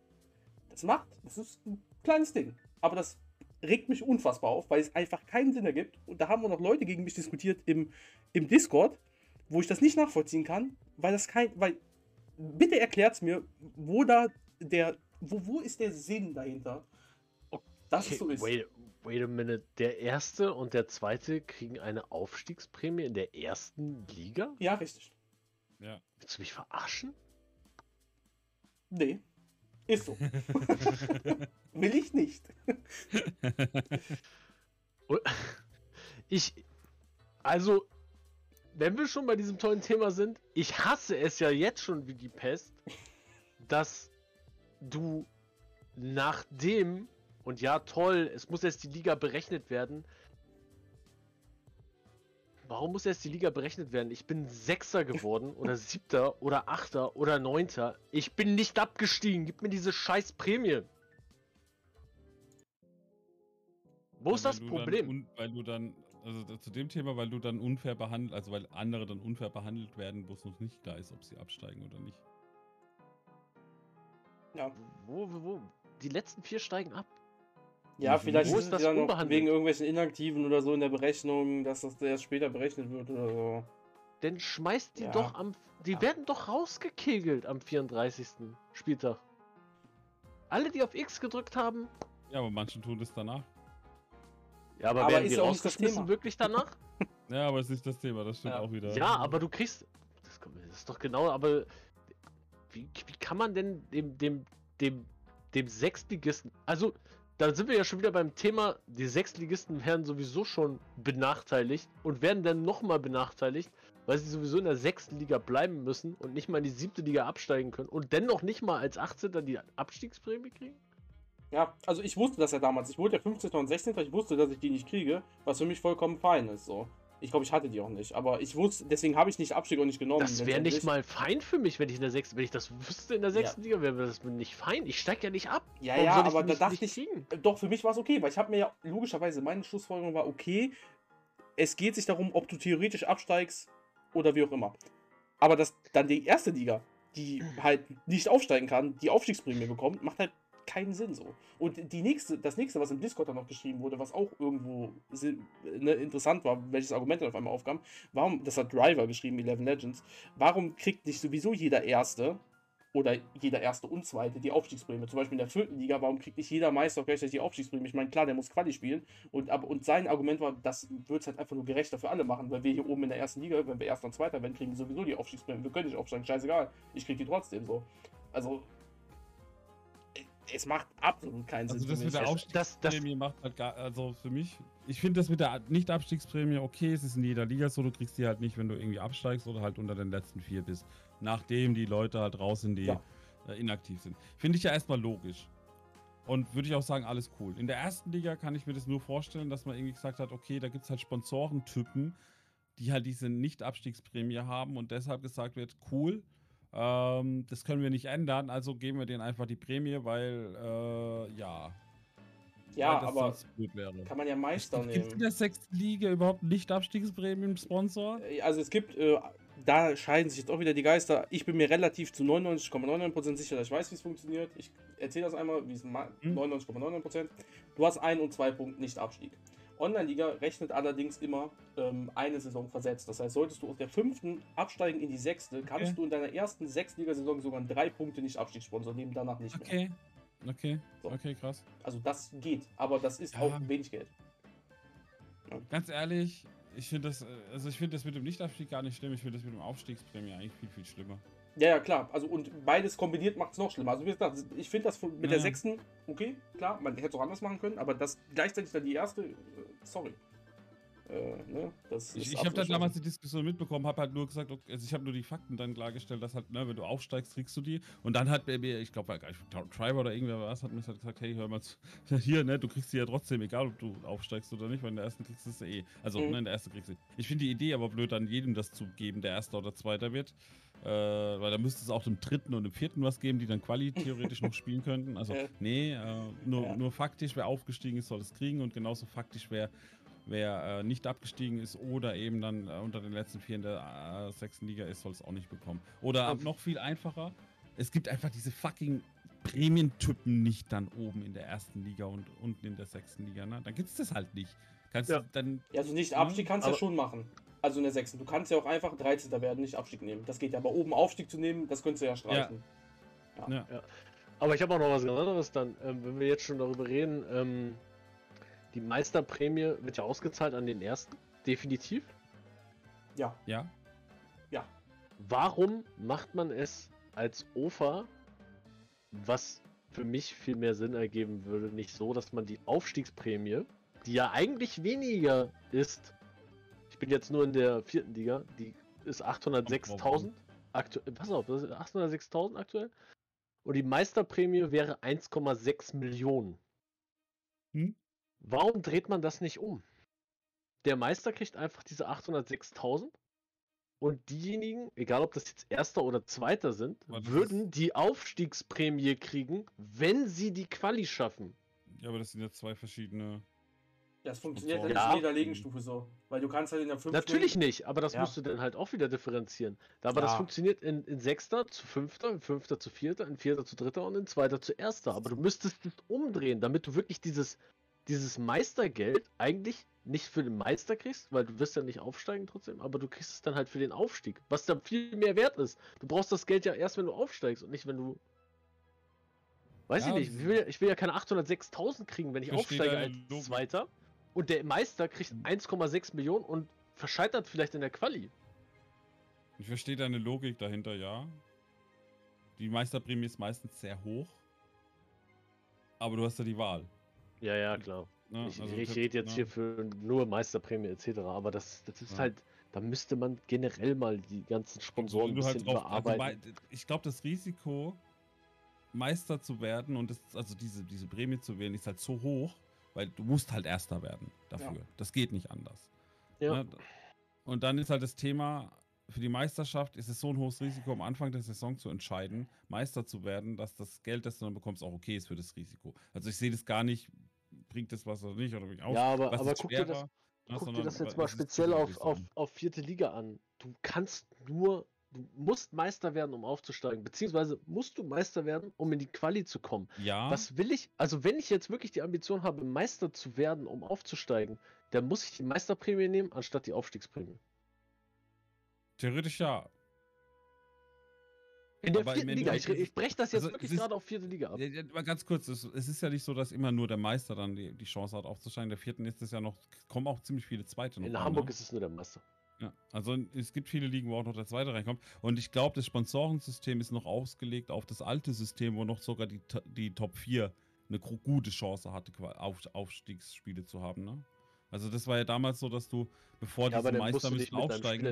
Das macht, das ist ein kleines Ding. Aber das regt mich unfassbar auf, weil es einfach keinen Sinn ergibt. Und da haben wir noch Leute gegen mich diskutiert im, im Discord, wo ich das nicht nachvollziehen kann, weil das kein, weil, bitte erklärt es mir, wo da der wo, wo ist der Sinn dahinter? Das okay, so ist. Wait, wait a minute. Der erste und der zweite kriegen eine Aufstiegsprämie in der ersten Liga? Ja, richtig. Ja. Willst du mich verarschen? Nee. Ist so. Will ich nicht. ich. Also, wenn wir schon bei diesem tollen Thema sind, ich hasse es ja jetzt schon wie die Pest, dass du nachdem, und ja toll, es muss erst die Liga berechnet werden. Warum muss erst die Liga berechnet werden? Ich bin Sechster geworden oder Siebter oder Achter oder Neunter. Ich bin nicht abgestiegen. Gib mir diese scheiß Prämie. Wo ist das Problem? weil du dann, also zu dem Thema, weil du dann unfair behandelt, also weil andere dann unfair behandelt werden, wo es noch nicht klar ist, ob sie absteigen oder nicht. Ja. Wo, wo, wo? Die letzten vier steigen ab. Ja, vielleicht wo ist das dann noch wegen irgendwelchen Inaktiven oder so in der Berechnung, dass das erst später berechnet wird oder so. Denn schmeißt die ja. doch am. Die werden doch rausgekegelt am 34. Spieltag. Alle, die auf X gedrückt haben. Ja, aber manche tun das danach. Ja, aber, Aber werden ist die rausgeschmissen Thema. wirklich danach? Ja, aber es ist nicht das Thema, das stimmt Ja. auch wieder. Ja, aber du kriegst. Das, kommt- das ist doch genau, aber. Wie, wie kann man denn dem, dem, dem, dem Sechstligisten. Also, da sind wir ja schon wieder beim Thema, die Sechstligisten werden sowieso schon benachteiligt und werden dann nochmal benachteiligt, weil sie sowieso in der sechsten Liga bleiben müssen und nicht mal in die siebte Liga absteigen können und dennoch nicht mal als 18. die Abstiegsprämie kriegen? Ja, also ich wusste das ja damals. Ich wurde ja 15. und 16. Ich wusste, dass ich die nicht kriege, was für mich vollkommen fein ist. So. Ich glaube, ich hatte die auch nicht. Aber ich wusste, deswegen habe ich nicht Abstieg auch nicht genommen. Das wäre nicht mal fein für mich, wenn ich in der sechsten, wenn ich das wüsste in der sechsten Liga, wäre das nicht fein. Ich steige ja nicht ab. Ja, Warum ja, aber da dachte ich, kriegen? Äh, Doch, für mich war es okay, weil ich habe mir ja logischerweise, meine Schlussfolgerung war okay. Es geht sich darum, ob du theoretisch absteigst oder wie auch immer. Aber dass dann die erste Liga, die halt nicht aufsteigen kann, die Aufstiegsprämie bekommt, macht halt keinen Sinn so. Und die nächste, das nächste, was im Discord dann noch geschrieben wurde, was auch irgendwo ne, interessant war, welches Argument dann auf einmal aufkam, warum, das hat Driver geschrieben, 11 Legends, warum kriegt nicht sowieso jeder Erste oder jeder Erste und Zweite die Aufstiegsprämie. Zum Beispiel in der vierten Liga, warum kriegt nicht jeder Meister gleichzeitig die Aufstiegsprämie? Ich meine, klar, der muss Quali spielen. Und, aber, und sein Argument war, das wird es halt einfach nur gerechter für alle machen, weil wir hier oben in der ersten Liga, wenn wir Erster und Zweiter werden, kriegen wir sowieso die Aufstiegsprämie. Wir können nicht aufsteigen, scheißegal. Ich kriege die trotzdem so. Also, es macht absolut keinen Also Sinn. das für mit der Aufstiegsprämie macht halt gar, also für mich, ich finde das mit der Nicht-Abstiegsprämie okay, es ist in jeder Liga so, du kriegst die halt nicht, wenn du irgendwie absteigst oder halt unter den letzten vier bist, nachdem die Leute halt raus sind, die Ja. äh, inaktiv sind. Finde ich ja erstmal logisch. Und würde ich auch sagen, alles cool. In der ersten Liga kann ich mir das nur vorstellen, dass man irgendwie gesagt hat, okay, da gibt es halt Sponsorentypen, die halt diese Nicht-Abstiegsprämie haben und deshalb gesagt wird, cool, ähm, das können wir nicht ändern, also geben wir denen einfach die Prämie, weil, äh, ja. ja, weil aber kann man ja Meister Gibt es in nehmen. der sechsten Liga überhaupt Nicht-Abstiegsprämien-Sponsor? Äh, Also es gibt, äh, da scheiden sich jetzt auch wieder die Geister. Ich bin mir relativ zu 99,99% sicher, dass ich weiß, wie es funktioniert. Ich erzähle das einmal, wie es ma- Hm. 99,99%. Du hast ein und zwei Punkte nicht Abstieg. Online-Liga rechnet allerdings immer ähm, eine Saison versetzt. Das heißt, solltest du aus der fünften absteigen in die sechste, kannst Okay. du in deiner ersten Sechstligasaison sogar drei Punkte nicht Abstiegssponsor nehmen, danach nicht mehr. Okay. Okay, So. okay, krass. Also das geht, aber das ist Ja. auch wenig Geld. Ganz ehrlich, ich finde das, äh, also ich finde das mit dem Nichtabstieg gar nicht schlimm, ich finde das mit dem Aufstiegsprämie eigentlich viel, viel schlimmer. Ja, ja, klar. Also und beides kombiniert macht es noch schlimmer. Also wie gesagt, ich finde das mit der Ja. sechsten okay, klar, man hätte es auch anders machen können, aber das gleichzeitig dann die erste, äh, sorry. Äh, ne, das Ich, ich habe dann absolut damals die Diskussion mitbekommen, habe halt nur gesagt, okay, also ich habe nur die Fakten dann klargestellt, dass halt, ne, wenn du aufsteigst, kriegst du die. Und dann hat mir, ich glaube, Triber oder irgendwer was, hat mir halt gesagt, hey, hör mal zu, hier, ne, du kriegst die ja trotzdem, egal ob du aufsteigst oder nicht, weil in der ersten kriegst du es eh. Also, Mhm. ne, in der ersten kriegst du. Ich finde die Idee aber blöd, dann jedem das zu geben, der Erster oder Zweiter wird. Äh, weil da müsste es auch dem Dritten und dem Vierten was geben, die dann Quali theoretisch noch spielen könnten. Also, nee, äh, nur, Ja. nur faktisch, wer aufgestiegen ist, soll es kriegen und genauso faktisch, wer wer äh, nicht abgestiegen ist oder eben dann äh, unter den letzten vier in der äh, sechsten Liga ist, soll es auch nicht bekommen. Oder noch viel einfacher, es gibt einfach diese fucking Prämientypen nicht dann oben in der ersten Liga und unten in der sechsten Liga. Ne? Dann gibt es das halt nicht. Kannst Ja. du dann. Ja, also nicht Abstieg kannst du ja schon machen. Also in der sechsten. Du kannst ja auch einfach 13. werden, nicht Abstieg nehmen. Das geht ja. Aber oben Aufstieg zu nehmen, das könntest du ja streichen. Ja. Aber ich habe auch noch was ganz anderes dann. Ähm, wenn wir jetzt schon darüber reden, ähm, die Meisterprämie wird ja ausgezahlt an den ersten. Definitiv. Ja. Ja. Warum macht man es als OFA, was für mich viel mehr Sinn ergeben würde, nicht so, dass man die Aufstiegsprämie, die ja eigentlich weniger ist, ich bin jetzt nur in der vierten Liga, die ist 806.000 aktuell, pass auf, das ist 806.000 aktuell und die Meisterprämie wäre 1,6 Millionen. Hm? Warum dreht man das nicht um? Der Meister kriegt einfach diese 806.000 und diejenigen, egal ob das jetzt Erster oder Zweiter sind, das würden die Aufstiegsprämie kriegen, wenn sie die Quali schaffen. Ja, aber das sind ja zwei verschiedene. Das funktioniert ja Ja. nicht in jeder Legenstufe so. Weil du kannst halt in der fünften. Natürlich nicht, aber das Ja. musst du dann halt auch wieder differenzieren. Aber das Ja. funktioniert in, in Sechster zu Fünfter, in Fünfter zu Vierter, in Vierter zu Dritter und in Zweiter zu Erster. Aber du müsstest es umdrehen, damit du wirklich dieses, dieses Meistergeld eigentlich nicht für den Meister kriegst, weil du wirst ja nicht aufsteigen trotzdem, aber du kriegst es dann halt für den Aufstieg, was dann viel mehr wert ist. Du brauchst das Geld ja erst, wenn du aufsteigst und nicht, wenn du... Weiß Ja, ich nicht, ich will, ja- ich will ja keine 806.000 kriegen, wenn ich aufsteige als Logik. Zweiter. Und der Meister kriegt 1,6 Millionen und verscheitert vielleicht in der Quali. Ich verstehe deine Logik dahinter, ja. Die Meisterprämie ist meistens sehr hoch. Aber du hast ja die Wahl. Ja, ja, klar. Ja, ich, also ich rede jetzt ja. hier für nur Meisterprämie etc. Aber das, das ist ja. halt, da müsste man generell mal die ganzen Sponsoren ein halt drauf, überarbeiten. Also, ich glaube, das Risiko, Meister zu werden und das, also diese, diese Prämie zu wählen, ist halt so hoch, weil du musst halt Erster werden dafür. Das geht nicht anders. Ja. Ne? Und dann ist halt das Thema, für die Meisterschaft ist es so ein hohes Risiko, am Anfang der Saison zu entscheiden, Meister zu werden, dass das Geld, das du dann bekommst, auch okay ist für das Risiko. Also ich sehe das gar nicht, bringt das was oder nicht, oder auch. Ja, aber, aber guck, dir das, ja, guck dir das jetzt mal speziell auf, auf, auf vierte Liga an. Du kannst nur, du musst Meister werden, um aufzusteigen, beziehungsweise musst du Meister werden, um in die Quali zu kommen. Ja. Was will ich, also wenn ich jetzt wirklich die Ambition habe, Meister zu werden, um aufzusteigen, dann muss ich die Meisterprämie nehmen, anstatt die Aufstiegsprämie. Theoretisch ja. In der aber vierten Liga. Ich, ich breche das jetzt also wirklich gerade auf vierte Liga ab. Aber ganz kurz, es, es, ist ja nicht so, dass immer nur der Meister dann die, die Chance hat aufzusteigen. In der vierten ist es ja noch, kommen auch ziemlich viele Zweite noch. In rein, Hamburg ne? ist es nur der Meister. Ja, also es gibt viele Ligen, wo auch noch der Zweite reinkommt. Und ich glaube, das Sponsorensystem ist noch ausgelegt auf das alte System, wo noch sogar die, die Top 4 eine gute Chance hatte, Auf, Aufstiegsspiele zu haben. Ne? Also das war ja damals so, dass du, bevor ja, diese Meister müssen aufsteigen.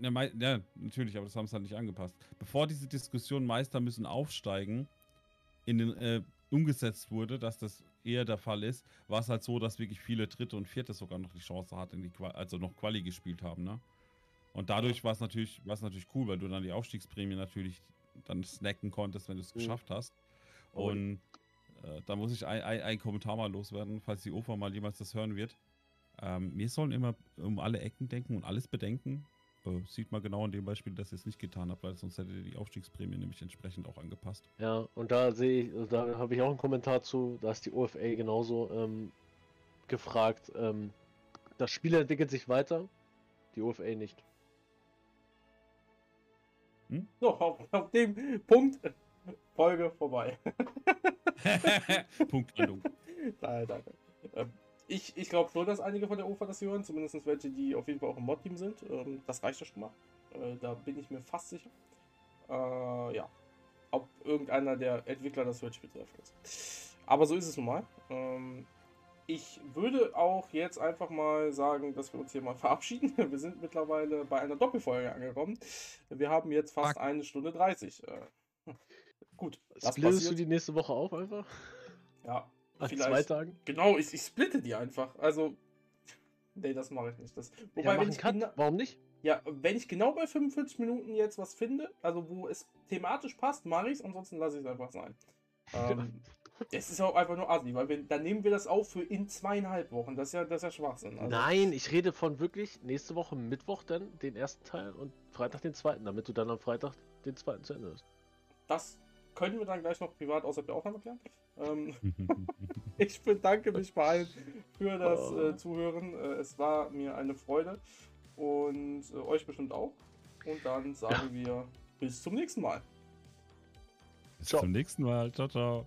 Ja, ja, natürlich, aber das haben sie halt nicht angepasst. Bevor diese Diskussion Meister müssen aufsteigen in den, äh, umgesetzt wurde, dass das eher der Fall ist, war es halt so, dass wirklich viele Dritte und Vierte sogar noch die Chance hatten, die also noch Quali gespielt haben, ne? Und dadurch war es natürlich, natürlich cool, weil du dann die Aufstiegsprämie natürlich dann snacken konntest, wenn du es mhm. geschafft hast. Und äh, da muss ich ein, ein, ein, Kommentar mal loswerden, falls die OFA mal jemals das hören wird. Ähm, wir sollen immer um alle Ecken denken und alles bedenken. Äh, sieht man genau in dem Beispiel, dass ihr es nicht getan habt, weil sonst hättet ihr die Aufstiegsprämie nämlich entsprechend auch angepasst. Ja, und da sehe ich, also da habe ich auch einen Kommentar zu, da ist die OFA genauso ähm, gefragt. Ähm, das Spiel entwickelt sich weiter, die OFA nicht. Hm? So, auf, auf dem Punkt Folge vorbei. Punktlandung. Nein, danke. Ähm, ich, ich glaube schon, dass einige von der UFA das hören, zumindest welche, die auf jeden Fall auch im Mod-Team sind. Ähm, das reicht ja schon mal. Äh, da bin ich mir fast sicher. Äh, ja. Ob irgendeiner der Entwickler das hört, spielt ist. Aber so ist es nun mal. Ähm, ich würde auch jetzt einfach mal sagen, dass wir uns hier mal verabschieden. Wir sind mittlerweile bei einer Doppelfolge angekommen. Wir haben jetzt fast Fuck. eine Stunde 30. Äh, gut. Splittest du die nächste Woche auf einfach? Ja, nach zwei Tagen? Genau, ich, ich splitte die einfach. Also, nee, das mache ich nicht. Das, wobei, ja, wenn ich Cut, warum nicht? Ja, wenn ich genau bei 45 Minuten jetzt was finde, also wo es thematisch passt, mache ich es, ansonsten lasse ich es einfach sein. Ähm, das ist auch einfach nur assi, weil wir, dann nehmen wir das auf für in zweieinhalb Wochen. Das ist ja, das ist ja Schwachsinn. Also, Nein, ich rede von wirklich nächste Woche Mittwoch dann den ersten Teil und Freitag den zweiten, damit du dann am Freitag den zweiten zu Ende hast. Das können wir dann gleich noch privat außerhalb der Aufnahme klären. Ähm, ich bedanke mich bei allen für das oh. äh, Zuhören. Äh, es war mir eine Freude und äh, euch bestimmt auch. Und dann sagen ja. wir bis zum nächsten Mal. Bis ciao. zum nächsten Mal. Ciao, ciao.